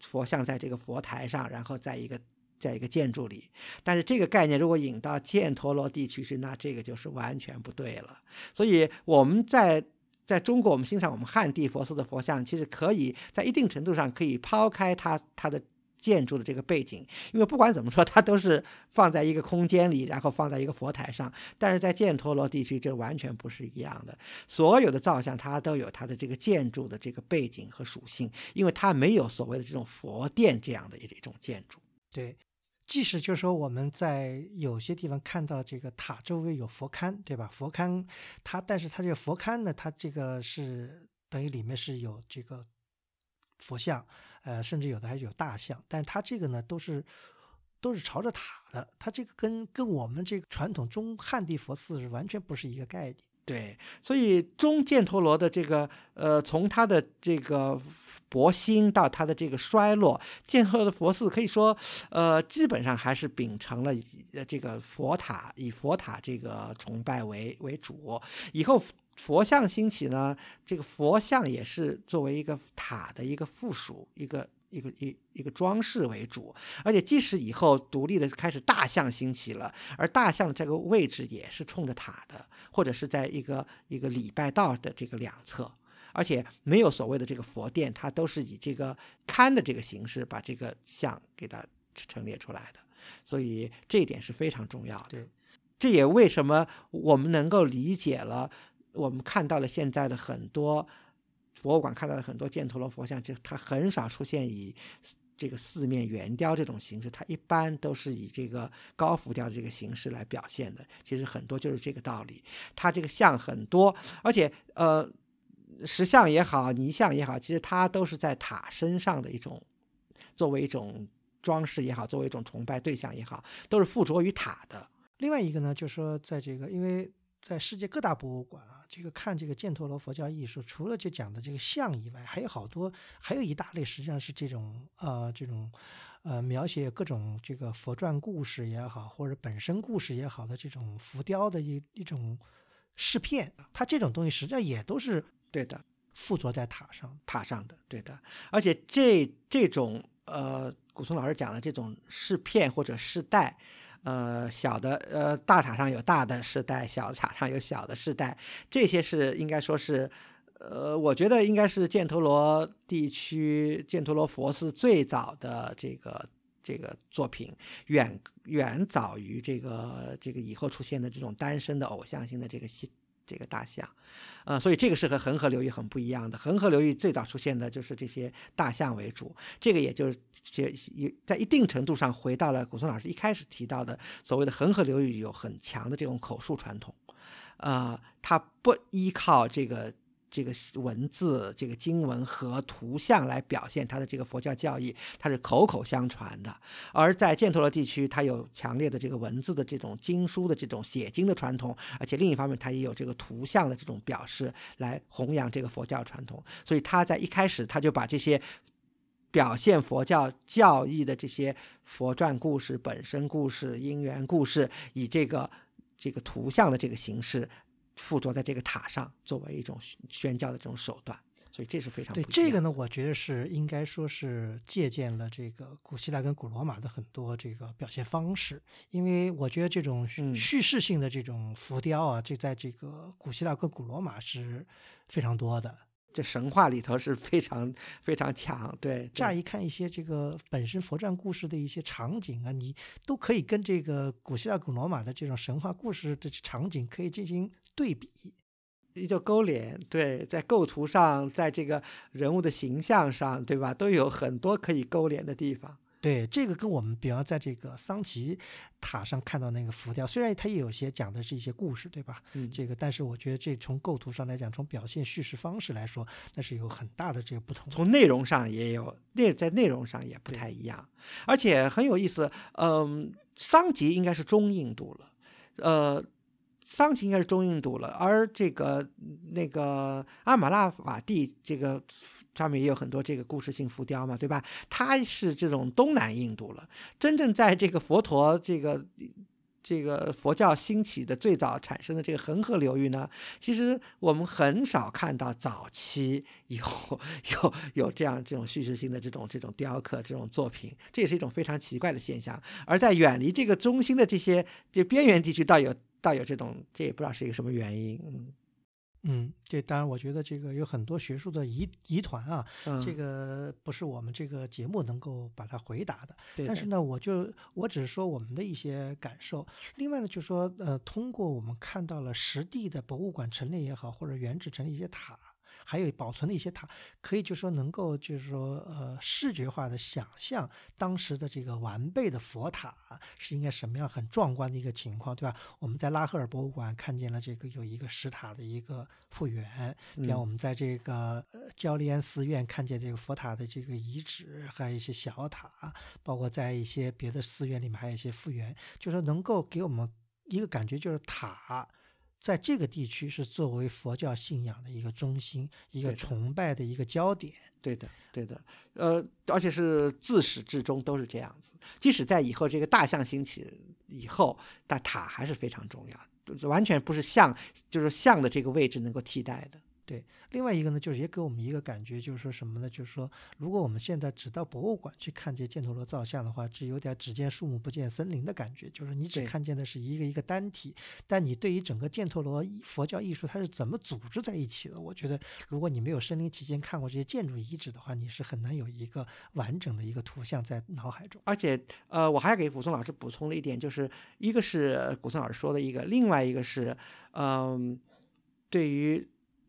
佛像在这个佛台上，然后在一个。在一个建筑里，但是这个概念如果引到犍陀罗地区去，那这个就是完全不对了。所以我们在在中国，我们欣赏我们汉地佛寺的佛像，其实可以在一定程度上可以抛开它它的建筑的这个背景，因为不管怎么说，它都是放在一个空间里，然后放在一个佛台上。但是在犍陀罗地区，这完全不是一样的。所有的造像它都有它的这个建筑的这个背景和属性，因为它没有所谓的这种佛殿这样的一种建筑。对。即使就是说我们在有些地方看到这个塔周围有佛龛，对吧？佛龛它，但是它这个佛龛呢，它这个是等于里面是有这个佛像，呃，甚至有的还有大像，但它这个呢都是都是朝着塔的，它这个跟跟我们这个传统中汉地佛寺是完全不是一个概念。对，所以中犍陀罗的这个呃，从它的这个。佛兴到它的这个衰落，建后的佛寺可以说，呃，基本上还是秉承了呃这个佛塔，以佛塔这个崇拜为为主。以后佛像兴起呢，这个佛像也是作为一个塔的一个附属，一个一个一一个装饰为主。而且即使以后独立的开始大象兴起了，而大象的这个位置也是冲着塔的，或者是在一个一个礼拜道的这个两侧。而且没有所谓的这个佛殿，它都是以这个龛的这个形式把这个像给它陈列出来的，所以这一点是非常重要的。对，这也为什么我们能够理解了，我们看到了现在的很多博物馆看到的很多犍陀罗佛像，就它很少出现以这个四面圆雕这种形式，它一般都是以这个高浮雕的这个形式来表现的。其实很多就是这个道理，它这个像很多，而且呃。石像也好，泥像也好，其实它都是在塔身上的一种，作为一种装饰也好，作为一种崇拜对象也好，都是附着于塔的。另外一个呢，就是说，在这个，因为在世界各大博物馆啊，这个看这个犍陀罗佛教艺术，除了就讲的这个像以外，还有好多，还有一大类，实际上是这种呃这种呃描写各种这个佛传故事也好，或者本身故事也好的这种浮雕的一一种饰片，它这种东西实际上也都是。对的，附着在塔上，塔上的，对的。而且这这种呃，古松老师讲的这种饰片或者饰带，呃，小的呃大塔上有大的饰带，小的塔上有小的饰带，这些是应该说是，呃，我觉得应该是犍陀罗地区犍陀罗佛寺最早的这个这个作品，远远早于这个这个以后出现的这种单身的偶像性的这个戏。这个大象，呃，所以这个是和恒河流域很不一样的。恒河流域最早出现的就是这些大象为主，这个也就是也在一定程度上回到了古松老师一开始提到的所谓的恒河流域有很强的这种口述传统，呃，它不依靠这个。这个文字、这个经文和图像来表现它的这个佛教教义，它是口口相传的。而在犍陀罗地区，它有强烈的这个文字的这种经书的这种写经的传统，而且另一方面，它也有这个图像的这种表示来弘扬这个佛教传统。所以他在一开始他就把这些表现佛教教义的这些佛传故事、本身故事、因缘故事，以这个这个图像的这个形式。附着在这个塔上，作为一种宣教的这种手段，所以这是非常对这个呢，我觉得是应该说是借鉴了这个古希腊跟古罗马的很多这个表现方式，因为我觉得这种叙事性的这种浮雕啊，这在这个古希腊跟古罗马是非常多的。这神话里头是非常非常强，对。乍一看一些这个本身佛传故事的一些场景啊，你都可以跟这个古希腊、古罗马的这种神话故事的场景可以进行对比，也就勾连。对，在构图上，在这个人物的形象上，对吧，都有很多可以勾连的地方。对，这个跟我们比方在这个桑奇塔上看到那个浮雕，虽然它也有些讲的是一些故事，对吧？嗯，这个，但是我觉得这从构图上来讲，从表现叙事方式来说，那是有很大的这个不同。从内容上也有内，在内容上也不太一样，而且很有意思。嗯，桑吉应该是中印度了，呃，桑吉应该是中印度了，而这个那个阿玛拉瓦蒂这个。上面也有很多这个故事性浮雕嘛，对吧？它是这种东南印度了。真正在这个佛陀这个这个佛教兴起的最早产生的这个恒河流域呢，其实我们很少看到早期有有有这样这种叙事性的这种这种雕刻这种作品，这也是一种非常奇怪的现象。而在远离这个中心的这些这边缘地区，倒有倒有这种，这也不知道是一个什么原因，嗯。嗯，这当然，我觉得这个有很多学术的疑疑团啊，这个不是我们这个节目能够把它回答的。但是呢，我就我只是说我们的一些感受。另外呢，就说呃，通过我们看到了实地的博物馆陈列也好，或者原址陈列一些塔。还有保存的一些塔，可以就说能够就是说呃视觉化的想象当时的这个完备的佛塔是应该什么样很壮观的一个情况，对吧？我们在拉赫尔博物馆看见了这个有一个石塔的一个复原，比方我们在这个呃焦利安寺院看见这个佛塔的这个遗址，还有一些小塔，包括在一些别的寺院里面还有一些复原，就是能够给我们一个感觉，就是塔。在这个地区是作为佛教信仰的一个中心，一个崇拜的一个焦点。对的，对的，呃，而且是自始至终都是这样子。即使在以后这个大象兴起以后，但塔还是非常重要，完全不是像，就是像的这个位置能够替代的。对，另外一个呢，就是也给我们一个感觉，就是说什么呢？就是说，如果我们现在只到博物馆去看这犍陀罗造像的话，只有点只见树木不见森林的感觉，就是你只看见的是一个一个单体，但你对于整个犍陀罗佛教艺术它是怎么组织在一起的？我觉得，如果你没有身临其境看过这些建筑遗址的话，你是很难有一个完整的一个图像在脑海中。而且，呃，我还给古松老师补充了一点，就是一个是古松老师说的一个，另外一个是，嗯，对于。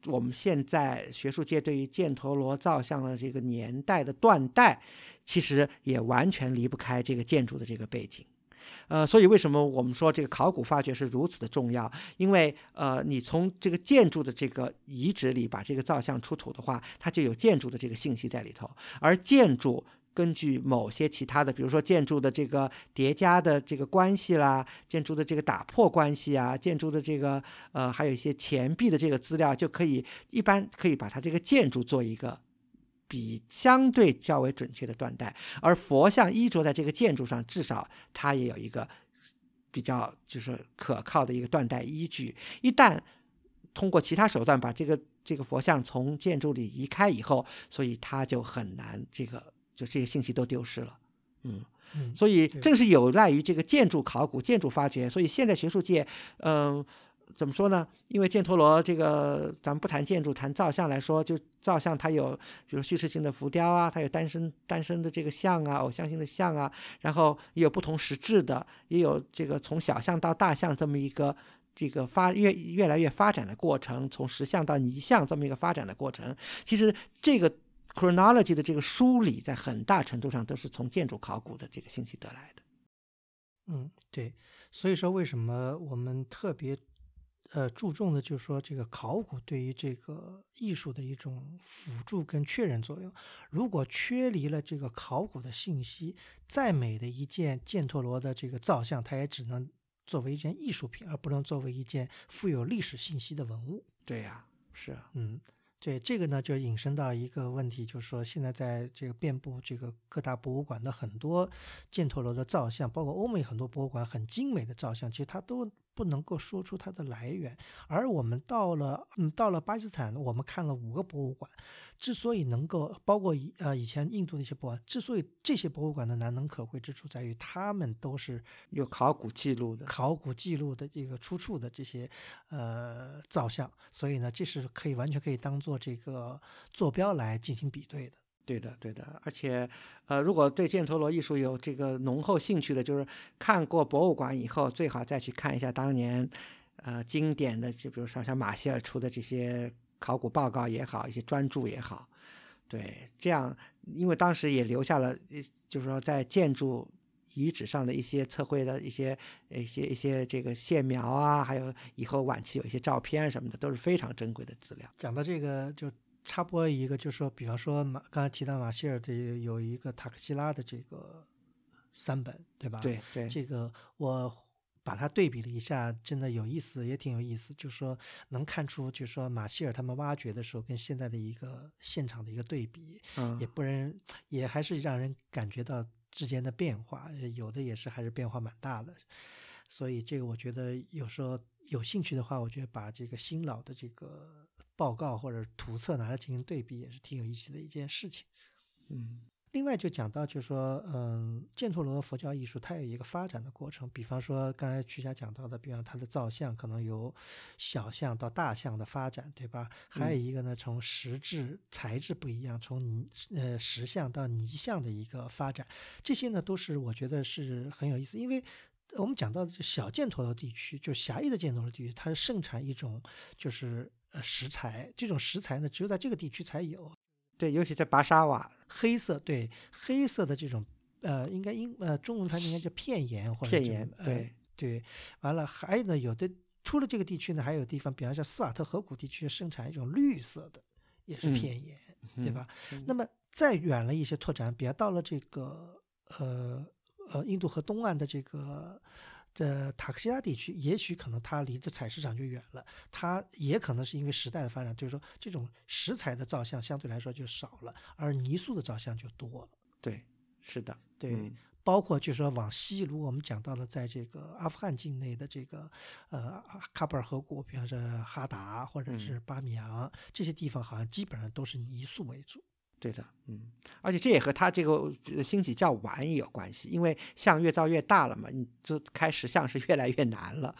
我们现在学术界对于犍陀罗造像的这个年代的断代，其实也完全离不开这个建筑的这个背景。呃，所以为什么我们说这个考古发掘是如此的重要？因为呃，你从这个建筑的这个遗址里把这个造像出土的话，它就有建筑的这个信息在里头，而建筑。根据某些其他的，比如说建筑的这个叠加的这个关系啦，建筑的这个打破关系啊，建筑的这个呃，还有一些钱币的这个资料，就可以一般可以把它这个建筑做一个比相对较为准确的断代。而佛像衣着在这个建筑上，至少它也有一个比较就是可靠的一个断代依据。一旦通过其他手段把这个这个佛像从建筑里移开以后，所以它就很难这个。就这些信息都丢失了，嗯，所以正是有赖于这个建筑考古、建筑发掘，所以现在学术界，嗯，怎么说呢？因为犍陀罗这个，咱们不谈建筑，谈造像来说，就造像它有，比如叙事性的浮雕啊，它有单身单身的这个像啊，偶像性的像啊，然后也有不同实质的，也有这个从小象到大象这么一个这个发越越来越发展的过程，从石像到泥像这么一个发展的过程，其实这个。Chronology 的这个梳理，在很大程度上都是从建筑考古的这个信息得来的。嗯，对。所以说，为什么我们特别呃注重的，就是说这个考古对于这个艺术的一种辅助跟确认作用。如果缺离了这个考古的信息，再美的一件犍陀罗的这个造像，它也只能作为一件艺术品，而不能作为一件富有历史信息的文物。对呀，是啊，嗯。对这个呢，就引申到一个问题，就是说，现在在这个遍布这个各大博物馆的很多箭头楼的造像，包括欧美很多博物馆很精美的造像，其实它都。不能够说出它的来源，而我们到了，嗯，到了巴基斯坦，我们看了五个博物馆，之所以能够包括以呃以前印度的一些博物馆，之所以这些博物馆的难能可贵之处在于，他们都是有考古记录的，考古记录的这个出处的这些呃造像，所以呢，这是可以完全可以当做这个坐标来进行比对的。对的，对的，而且，呃，如果对犍陀罗艺术有这个浓厚兴趣的，就是看过博物馆以后，最好再去看一下当年，呃，经典的，就比如说像马歇尔出的这些考古报告也好，一些专著也好，对，这样，因为当时也留下了，就是说在建筑遗址上的一些测绘的一些一些一些这个线描啊，还有以后晚期有一些照片什么的，都是非常珍贵的资料。讲到这个就。插播一个，就是说，比方说马刚才提到马歇尔的有一个塔克西拉的这个三本，对吧？对对。这个我把它对比了一下，真的有意思，也挺有意思。就是说，能看出，就是说马歇尔他们挖掘的时候跟现在的一个现场的一个对比，嗯，也不能也还是让人感觉到之间的变化，有的也是还是变化蛮大的。所以这个我觉得有时候有兴趣的话，我觉得把这个新老的这个。报告或者图册拿来进行对比也是挺有意思的一件事情。嗯，另外就讲到，就是说，嗯，犍陀罗佛教艺术它有一个发展的过程。比方说，刚才曲霞讲到的，比方它的造像可能由小像到大像的发展，对吧？还有一个呢，从石质材质不一样，从泥呃石像到泥像的一个发展，这些呢都是我觉得是很有意思。因为我们讲到的小犍陀罗地区，就狭义的犍陀罗地区，它盛产一种就是。呃，石材这种石材呢，只有在这个地区才有。对，尤其在巴沙瓦，黑色，对，黑色的这种，呃，应该英呃中文翻译应该叫片岩或者片岩，对对。完了，还有呢，有的除了这个地区呢，还有地方，比方像斯瓦特河谷地区生产一种绿色的，也是片岩，对吧？那么再远了一些拓展，比方到了这个呃呃印度河东岸的这个。在塔克西拉地区，也许可能它离这采石场就远了，它也可能是因为时代的发展，就是说这种石材的造像相对来说就少了，而泥塑的造像就多了。对，是的，对，包括就是说往西，如果我们讲到了在这个阿富汗境内的这个呃喀布尔河谷，比方说哈达或者是巴米扬这些地方，好像基本上都是泥塑为主。对的，嗯，而且这也和他这个兴起较晚也有关系，因为像越造越大了嘛，你就开始像是越来越难了，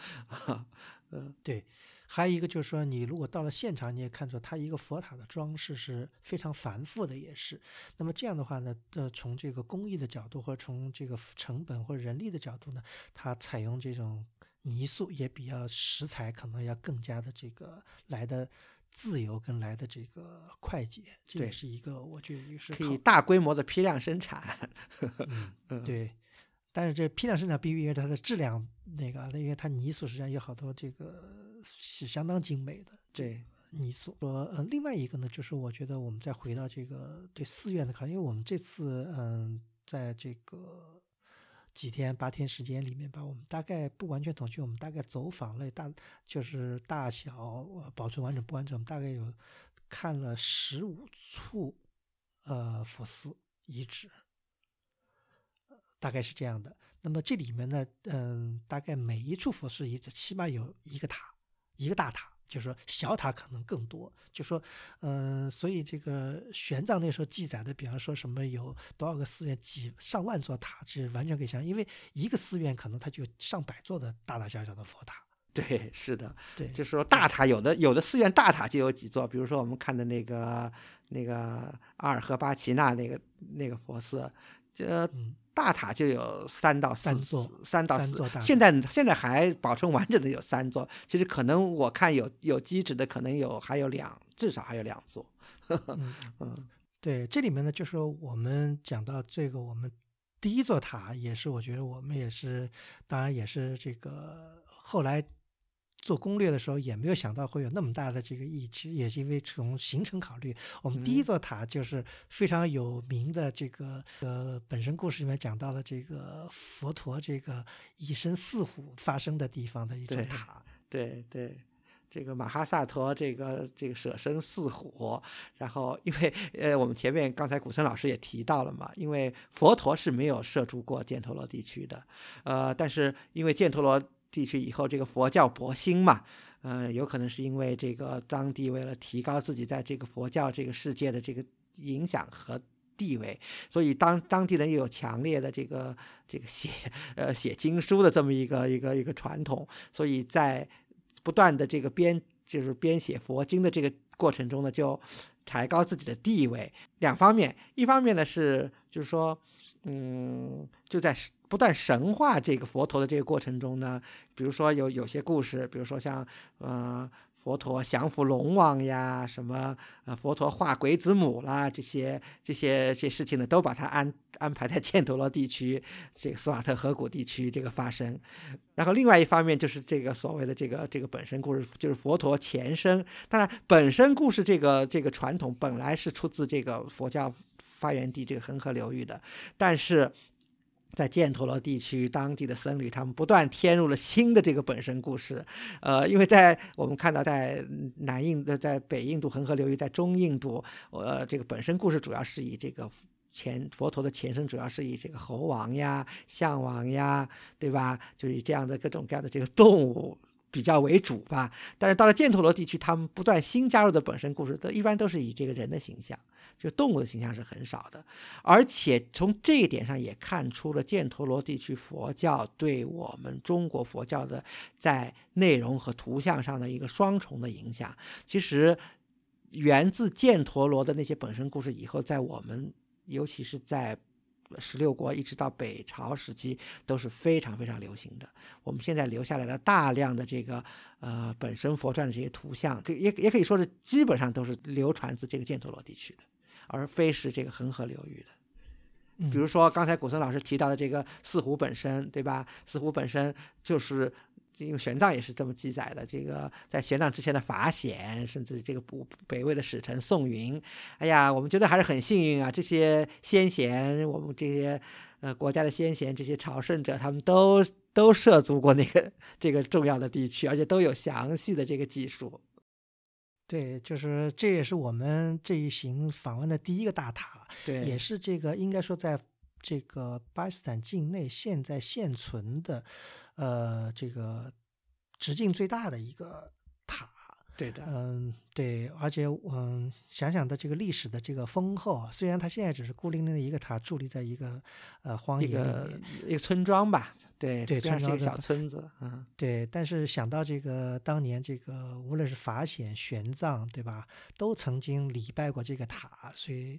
嗯，对。还有一个就是说，你如果到了现场，你也看出它一个佛塔的装饰是非常繁复的，也是。那么这样的话呢，呃，从这个工艺的角度，或者从这个成本或者人力的角度呢，它采用这种泥塑也比较石材可能要更加的这个来的。自由跟来的这个快捷，这也是一个我觉得也是可以大规模的批量生产。[LAUGHS] 嗯，对。但是这批量生产必须因为它的质量那个，因为它泥塑实际上有好多这个是相当精美的。对，泥塑。说呃，另外一个呢，就是我觉得我们再回到这个对寺院的考虑，因为我们这次嗯，在这个。几天八天时间里面把，我们大概不完全统计，我们大概走访了大，就是大小保存完整不完整，我们大概有看了十五处呃佛寺遗址，大概是这样的。那么这里面呢，嗯，大概每一处佛寺遗址起码有一个塔，一个大塔。就是说，小塔可能更多。就说，嗯，所以这个玄奘那时候记载的，比方说什么有多少个寺院，几上万座塔，是完全可以想，因为一个寺院可能它就上百座的大大小小的佛塔。对，是的，对，就是说大塔有的有的寺院大塔就有几座，比如说我们看的那个那个阿尔和巴奇纳那个那个佛寺，这。大塔就有三到三座，三到四。座现在现在还保存完整的有三座，其实可能我看有有机址的可能有还有两，至少还有两座。[LAUGHS] 嗯，对，这里面呢，就是我们讲到这个，我们第一座塔也是，我觉得我们也是，当然也是这个后来做攻略的时候也没有想到会有那么大的这个意义，其实也是因为从行程考虑，我们第一座塔就是非常有名的这个呃本身故事里面讲到的这个佛陀这个以身饲虎发生的地方的一座塔。对对，这个马哈萨陀这个这个舍身饲虎，然后因为呃我们前面刚才古森老师也提到了嘛，因为佛陀是没有涉足过犍陀罗地区的，呃，但是因为犍陀罗。地区以后，这个佛教博兴嘛，呃，有可能是因为这个当地为了提高自己在这个佛教这个世界的这个影响和地位，所以当当地人又有强烈的这个这个写呃写经书的这么一个一个一个传统，所以在不断的这个编就是编写佛经的这个过程中呢，就抬高自己的地位。两方面，一方面呢是就是说，嗯，就在。不断神化这个佛陀的这个过程中呢，比如说有有些故事，比如说像，呃，佛陀降服龙王呀，什么，呃，佛陀化鬼子母啦，这些这些这些事情呢，都把它安安排在犍陀罗地区，这个斯瓦特河谷地区这个发生。然后另外一方面就是这个所谓的这个这个本身故事，就是佛陀前身。当然，本身故事这个这个传统本来是出自这个佛教发源地这个恒河流域的，但是。在犍陀罗地区，当地的僧侣他们不断添入了新的这个本身故事，呃，因为在我们看到，在南印的、在北印度恒河流域，在中印度，呃，这个本身故事主要是以这个前佛陀的前身，主要是以这个猴王呀、象王呀，对吧？就以这样的各种各样的这个动物。比较为主吧，但是到了犍陀罗地区，他们不断新加入的本身故事，都一般都是以这个人的形象，就动物的形象是很少的。而且从这一点上也看出了犍陀罗地区佛教对我们中国佛教的在内容和图像上的一个双重的影响。其实源自犍陀罗的那些本身故事，以后在我们，尤其是在。十六国一直到北朝时期都是非常非常流行的。我们现在留下来了大量的这个呃本身佛传的这些图像，可也也可以说是基本上都是流传自这个犍陀罗地区的，而非是这个恒河流域的。比如说刚才古森老师提到的这个四湖本身，对吧？四湖本身就是。因为玄奘也是这么记载的，这个在玄奘之前的法显，甚至这个北北魏的使臣宋云，哎呀，我们觉得还是很幸运啊！这些先贤，我们这些呃国家的先贤，这些朝圣者，他们都都涉足过那个这个重要的地区，而且都有详细的这个技术。对，就是这也是我们这一行访问的第一个大塔，对，也是这个应该说在这个巴基斯坦境内现在现存的。呃，这个直径最大的一个塔，对的，嗯，对，而且嗯，想想的这个历史的这个丰厚，虽然它现在只是孤零零的一个塔，伫立在一个呃荒野里面，一个村庄吧，对，对，村庄小村子，嗯，对，但是想到这个当年这个无论是法显、玄奘，对吧，都曾经礼拜过这个塔，所以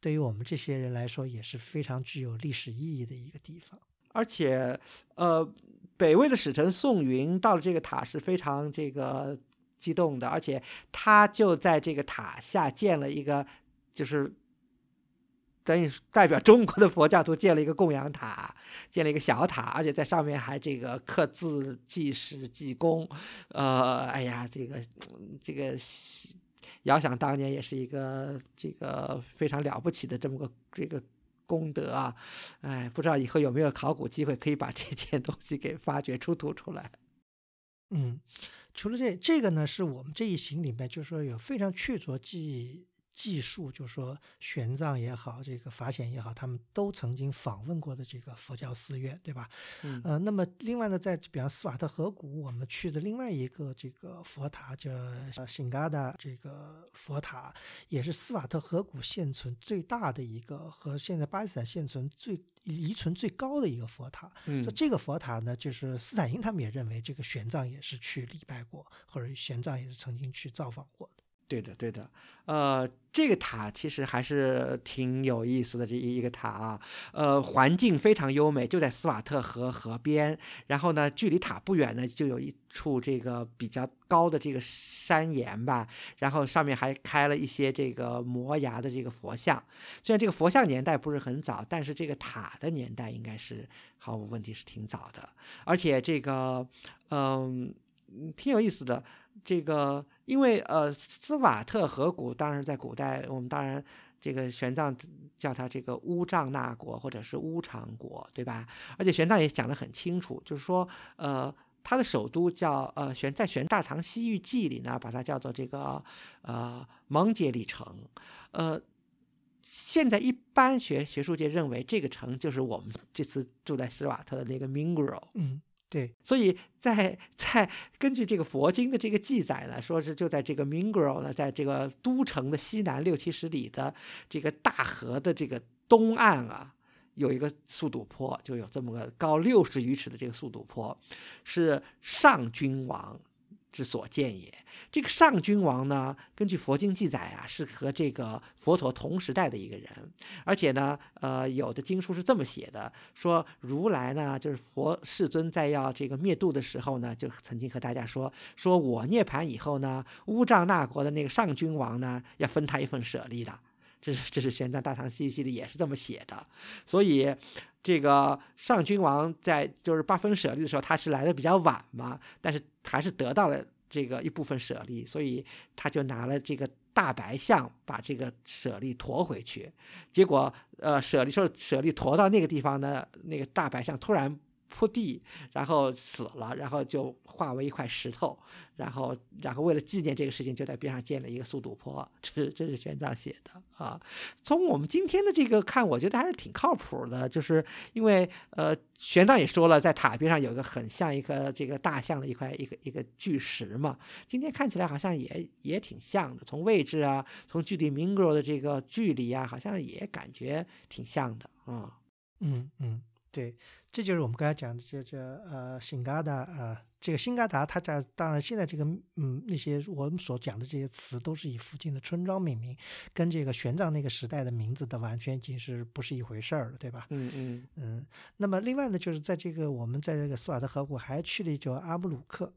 对于我们这些人来说，也是非常具有历史意义的一个地方，而且，呃。北魏的使臣宋云到了这个塔是非常这个激动的，而且他就在这个塔下建了一个，就是等于代表中国的佛教徒建了一个供养塔，建了一个小塔，而且在上面还这个刻字记史记功，呃，哎呀，这个这个遥想当年也是一个这个非常了不起的这么个这个。功德啊，哎，不知道以后有没有考古机会可以把这件东西给发掘出土出来。嗯，除了这这个呢，是我们这一行里面，就是说有非常确凿记忆。技术，就是说玄奘也好，这个法显也好，他们都曾经访问过的这个佛教寺院，对吧？嗯。呃，那么另外呢，在比方斯瓦特河谷，我们去的另外一个这个佛塔叫辛嘎达这个佛塔，也是斯瓦特河谷现存最大的一个和现在巴基斯坦现存最遗存最高的一个佛塔。嗯。这个佛塔呢，就是斯坦因他们也认为这个玄奘也是去礼拜过，或者玄奘也是曾经去造访过的。对的，对的，呃，这个塔其实还是挺有意思的，这一一个塔啊，呃，环境非常优美，就在斯瓦特河河边，然后呢，距离塔不远呢，就有一处这个比较高的这个山岩吧，然后上面还开了一些这个磨牙的这个佛像，虽然这个佛像年代不是很早，但是这个塔的年代应该是毫无问题是挺早的，而且这个，嗯。嗯挺有意思的。这个因为呃，斯瓦特河谷当然在古代，我们当然这个玄奘叫它这个乌丈那国或者是乌长国，对吧？而且玄奘也讲得很清楚，就是说呃。他的首都叫呃玄在《玄大唐西域记》里呢，把它叫做这个呃蒙杰里城，呃，现在一般学学术界认为这个城就是我们这次住在斯瓦特的那个 Mingro，嗯，对，所以在在根据这个佛经的这个记载呢，说是就在这个 Mingro 呢，在这个都城的西南六七十里的这个大河的这个东岸啊。有一个速度坡，就有这么个高六十余尺的这个速度坡，是上君王之所见也。这个上君王呢，根据佛经记载啊，是和这个佛陀同时代的一个人。而且呢，呃，有的经书是这么写的：说如来呢，就是佛世尊在要这个灭度的时候呢，就曾经和大家说：说我涅槃以后呢，乌丈那国的那个上君王呢，要分他一份舍利的。这是这是玄奘大唐西域记里也是这么写的，所以这个上君王在就是八分舍利的时候，他是来的比较晚嘛，但是还是得到了这个一部分舍利，所以他就拿了这个大白象把这个舍利驮回去，结果呃舍利说舍利驮到那个地方呢，那个大白象突然。铺地，然后死了，然后就化为一块石头，然后，然后为了纪念这个事情，就在边上建了一个速度坡。这是这是玄奘写的啊。从我们今天的这个看，我觉得还是挺靠谱的，就是因为呃，玄奘也说了，在塔边上有一个很像一个这个大象的一块一个一个巨石嘛。今天看起来好像也也挺像的，从位置啊，从距离 Mingro 的这个距离啊，好像也感觉挺像的啊。嗯嗯。对，这就是我们刚才讲的这这呃，辛嘎达啊，这个辛嘎达，它在当然现在这个嗯那些我们所讲的这些词都是以附近的村庄命名，跟这个玄奘那个时代的名字的完全已经是不是一回事儿了，对吧？嗯嗯嗯。那么另外呢，就是在这个我们在这个斯瓦特河谷还去了一座阿布鲁克。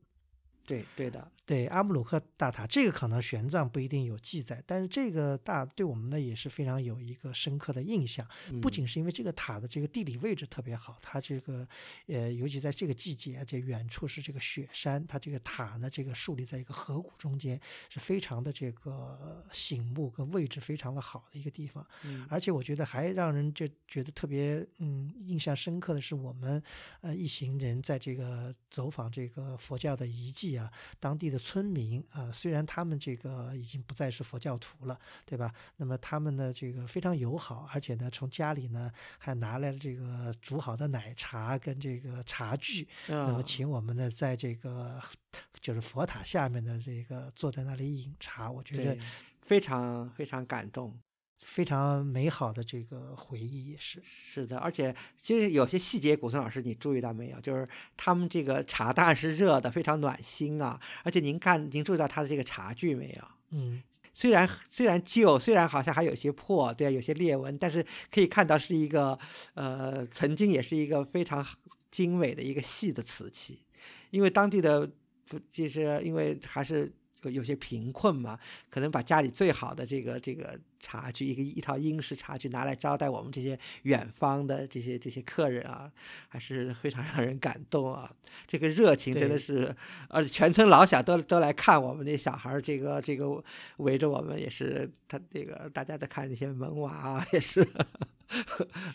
对对的，对阿姆鲁克大塔，这个可能玄奘不一定有记载，但是这个大对我们呢也是非常有一个深刻的印象。不仅是因为这个塔的这个地理位置特别好，它这个呃，尤其在这个季节，这远处是这个雪山，它这个塔呢这个树立在一个河谷中间，是非常的这个醒目跟位置非常的好的一个地方。而且我觉得还让人就觉得特别嗯印象深刻的是，我们呃一行人在这个走访这个佛教的遗迹。啊，当地的村民啊，虽然他们这个已经不再是佛教徒了，对吧？那么他们呢，这个非常友好，而且呢，从家里呢还拿来了这个煮好的奶茶跟这个茶具，那么请我们呢在这个就是佛塔下面的这个坐在那里饮茶，我觉得非常非常感动。非常美好的这个回忆也是是的，而且其实有些细节，古村老师你注意到没有？就是他们这个茶当然是热的，非常暖心啊。而且您看，您注意到他的这个茶具没有？嗯，虽然虽然旧，虽然好像还有些破，对啊，有些裂纹，但是可以看到是一个呃，曾经也是一个非常精美的一个细的瓷器，因为当地的不，就是因为还是。有有些贫困嘛，可能把家里最好的这个这个茶具，一个一套英式茶具拿来招待我们这些远方的这些这些客人啊，还是非常让人感动啊！这个热情真的是，而且全村老小都都来看我们那小孩儿，这个这个围着我们也是，他这个大家都看那些萌娃啊，也是，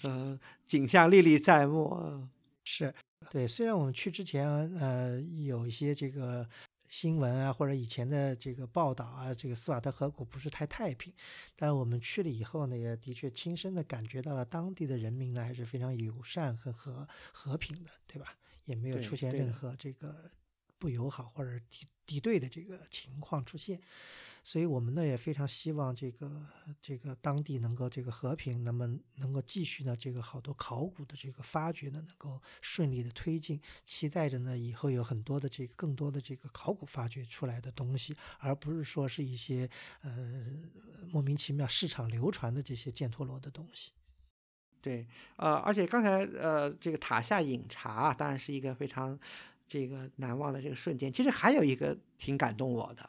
嗯，景象历历在目。是对，虽然我们去之前呃有一些这个。新闻啊，或者以前的这个报道啊，这个斯瓦特河谷不是太太平，但是我们去了以后呢，也的确亲身的感觉到了当地的人民呢还是非常友善和和和平的，对吧？也没有出现任何这个不友好或者敌敌对的这个情况出现。所以，我们呢也非常希望这个这个当地能够这个和平，那么能够继续呢这个好多考古的这个发掘呢能够顺利的推进，期待着呢以后有很多的这个更多的这个考古发掘出来的东西，而不是说是一些呃莫名其妙市场流传的这些犍陀罗的东西。对，呃，而且刚才呃这个塔下饮茶啊当然是一个非常这个难忘的这个瞬间，其实还有一个挺感动我的。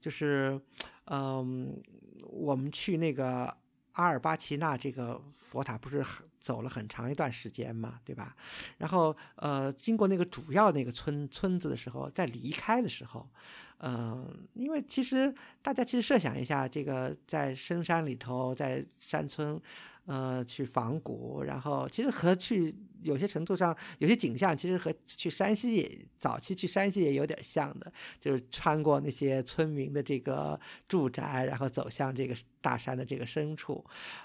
就是，嗯，我们去那个阿尔巴齐纳这个佛塔不是很走了很长一段时间嘛，对吧？然后呃，经过那个主要那个村村子的时候，在离开的时候，嗯、因为其实大家其实设想一下，这个在深山里头，在山村，呃，去仿古，然后其实和去有些程度上，有些景象其实和去山西也早期去山西也有点像的，就是穿过那些村民的这个住宅，然后走向这个大山的这个深处。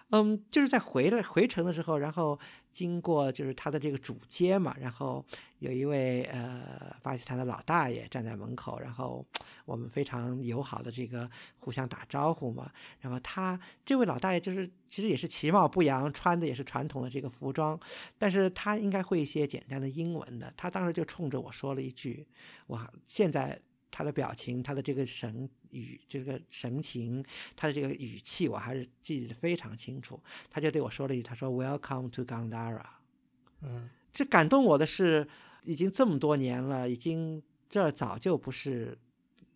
嗯，就是在回来回程的时候，然后经过就是他的这个主街嘛，然后有一位呃巴基斯坦的老大爷站在门口，然后我们非常友好的这个互相打招呼嘛。然后他这位老大爷就是其实也是其貌不扬，穿的也是传统的这个服装，但是他应该会一些简单的英文的。他当时就冲着我说了一句：“哇，现在他的表情，他的这个神语，这个神情，他的这个语气，我还是记得非常清楚。”他就对我说了一句：“他说 Welcome to Gandhara。”嗯这感动我的是，已经这么多年了，已经这儿早就不是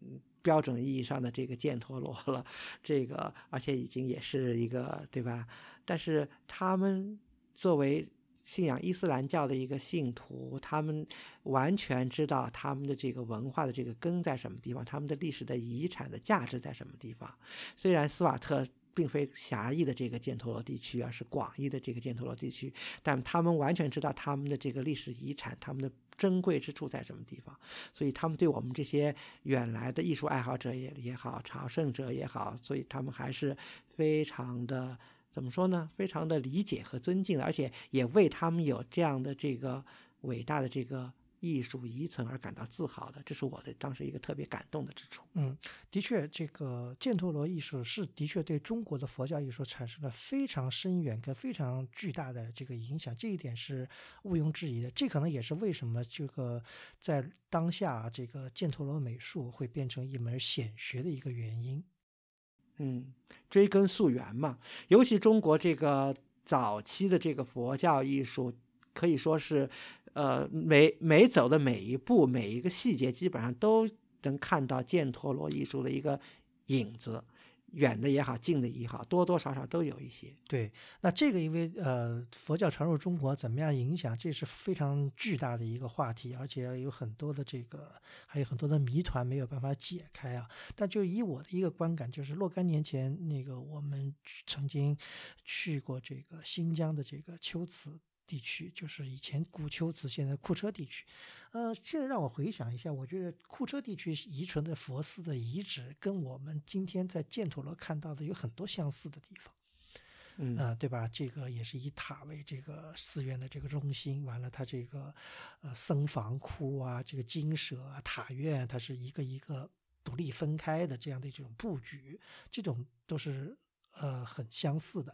嗯标准意义上的这个犍陀罗了，这个而且已经也是一个对吧？但是他们作为信仰伊斯兰教的一个信徒，他们完全知道他们的这个文化的这个根在什么地方，他们的历史的遗产的价值在什么地方。虽然斯瓦特并非狭义的这个犍陀罗地区，而是广义的这个犍陀罗地区，但他们完全知道他们的这个历史遗产，他们的珍贵之处在什么地方，所以他们对我们这些远来的艺术爱好者也也好，朝圣者也好，所以他们还是非常的怎么说呢？非常的理解和尊敬，而且也为他们有这样的这个伟大的这个艺术遗存而感到自豪的，这是我的当时一个特别感动的之处。嗯，的确，这个犍陀罗艺术是的确对中国的佛教艺术产生了非常深远跟非常巨大的这个影响，这一点是毋庸置疑的。这可能也是为什么这个在当下这个犍陀罗美术会变成一门显学的一个原因。嗯，追根溯源嘛，尤其中国这个早期的这个佛教艺术，可以说是，呃，每每走的每一步、每一个细节，基本上都能看到犍陀罗艺术的一个影子，远的也好，近的也好，多多少少都有一些。对，那这个因为呃佛教传入中国怎么样影响，这是非常巨大的一个话题，而且有很多的这个还有很多的谜团没有办法解开啊。但就以我的一个观感，就是若干年前那个我们曾经去过这个新疆的这个龟兹地区，就是以前古丘兹，现在库车地区。呃，现在让我回想一下，我觉得库车地区遗存的佛寺的遗址，跟我们今天在犍陀罗看到的有很多相似的地方。嗯啊、对吧？这个也是以塔为这个寺院的这个中心，完了它这个呃僧房窟啊，这个精舍啊、塔院，它是一个一个独立分开的这样的这种布局，这种都是呃很相似的。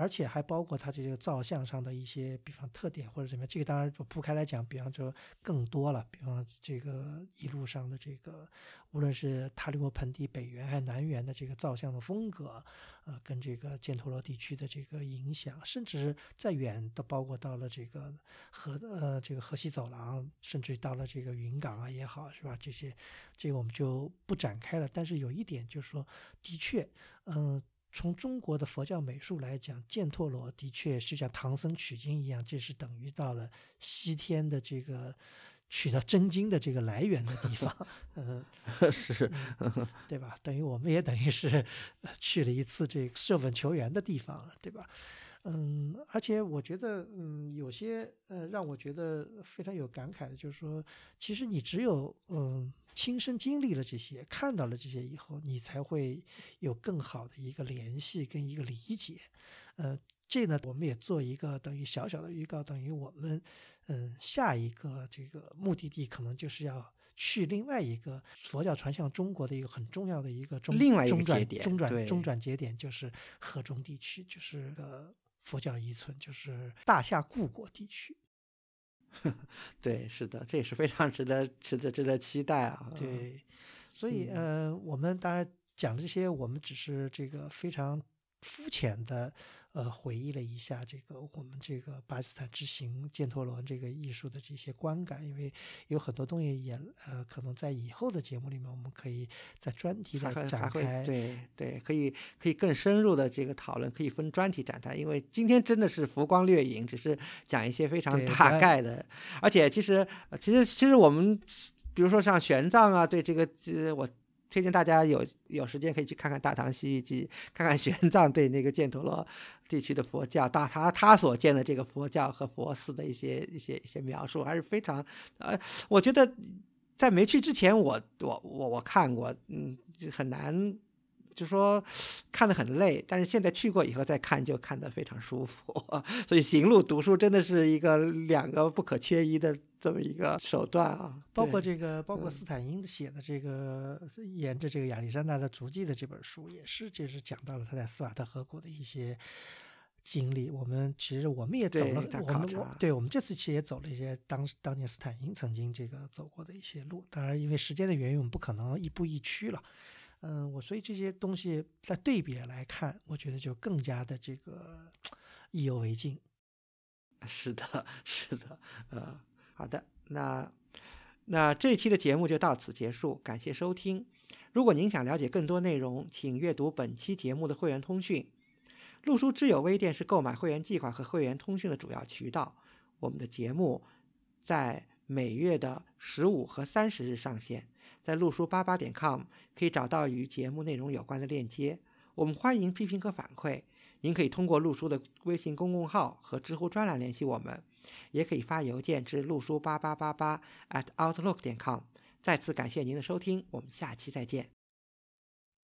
而且还包括它这个造像上的一些，比方特点或者怎么样，这个当然就铺开来讲，比方说更多了，比方这个一路上的这个，无论是塔里木盆地北缘还是南缘的这个造像的风格，呃，跟这个犍陀罗地区的这个影响，甚至再远的，包括到了这个河呃这个河西走廊，甚至到了这个云冈啊也好，是吧？这些这个我们就不展开了。但是有一点就是说，的确，嗯、从中国的佛教美术来讲，犍陀罗的确是像唐僧取经一样，这是等于到了西天的这个取到真经的这个来源的地方，[LAUGHS] 嗯、[LAUGHS] 是，对吧？等于我们也等于是呃去了一次这个舍本求源的地方了，对吧？嗯，而且我觉得，嗯，有些呃让我觉得非常有感慨的，就是说，其实你只有嗯亲身经历了这些，看到了这些以后，你才会有更好的一个联系跟一个理解。呃，这呢，我们也做一个等于小小的预告，等于我们嗯下一个这个目的地可能就是要。去另外一个佛教传向中国的一个很重要的一个中另外一个中转节点中转中转节点就是河中地区，就是呃佛教遗存，就是大夏故国地区。[LAUGHS] 对，是的，这也是非常值得、值得、值得期待啊。对，所以嗯呃，我们当然讲这些，我们只是这个非常肤浅的。呃，回忆了一下这个我们这个巴基斯坦之行犍陀罗这个艺术的这些观感，因为有很多东西也呃，可能在以后的节目里面，我们可以在专题来展开。对对，可以可以更深入的这个讨论，可以分专题展开。因为今天真的是浮光掠影，只是讲一些非常大概的，而且其实其实其实我们比如说像玄奘啊，对这个呃我。推荐大家有有时间可以去看看《大唐西域记》，看看玄奘对那个犍陀罗地区的佛教，大他他所见的这个佛教和佛寺的一些一些一些描述，还是非常呃，我觉得在没去之前，我我我我看过，嗯，很难。就说看得很累，但是现在去过以后再看就看得非常舒服，[LAUGHS] 所以行路读书真的是一个两个不可缺一的这么一个手段啊。包括这个，包括斯坦因写的这个沿着这个亚历山大的足迹的这本书，也是就是讲到了他在斯瓦特河谷的一些经历。我们其实我们也走了，我们对我们这次其实也走了一些当当年斯坦因曾经这个走过的一些路。当然，因为时间的原因，我们不可能一步一趋了。嗯，我所以这些东西在对比来看，我觉得就更加的这个意犹未尽。是的，是的，呃，好的，那那这期的节目就到此结束，感谢收听。如果您想了解更多内容，请阅读本期节目的会员通讯。陆书之友微店是购买会员计划和会员通讯的主要渠道。我们的节目在每月的十五和三十日上线。在陆书八八点 com 可以找到与节目内容有关的链接。我们欢迎批评和反馈。您可以通过陆书的微信公共号和知乎专栏联系我们，也可以发邮件至陆书八八八八 at outlook 点 com。再次感谢您的收听，我们下期再见。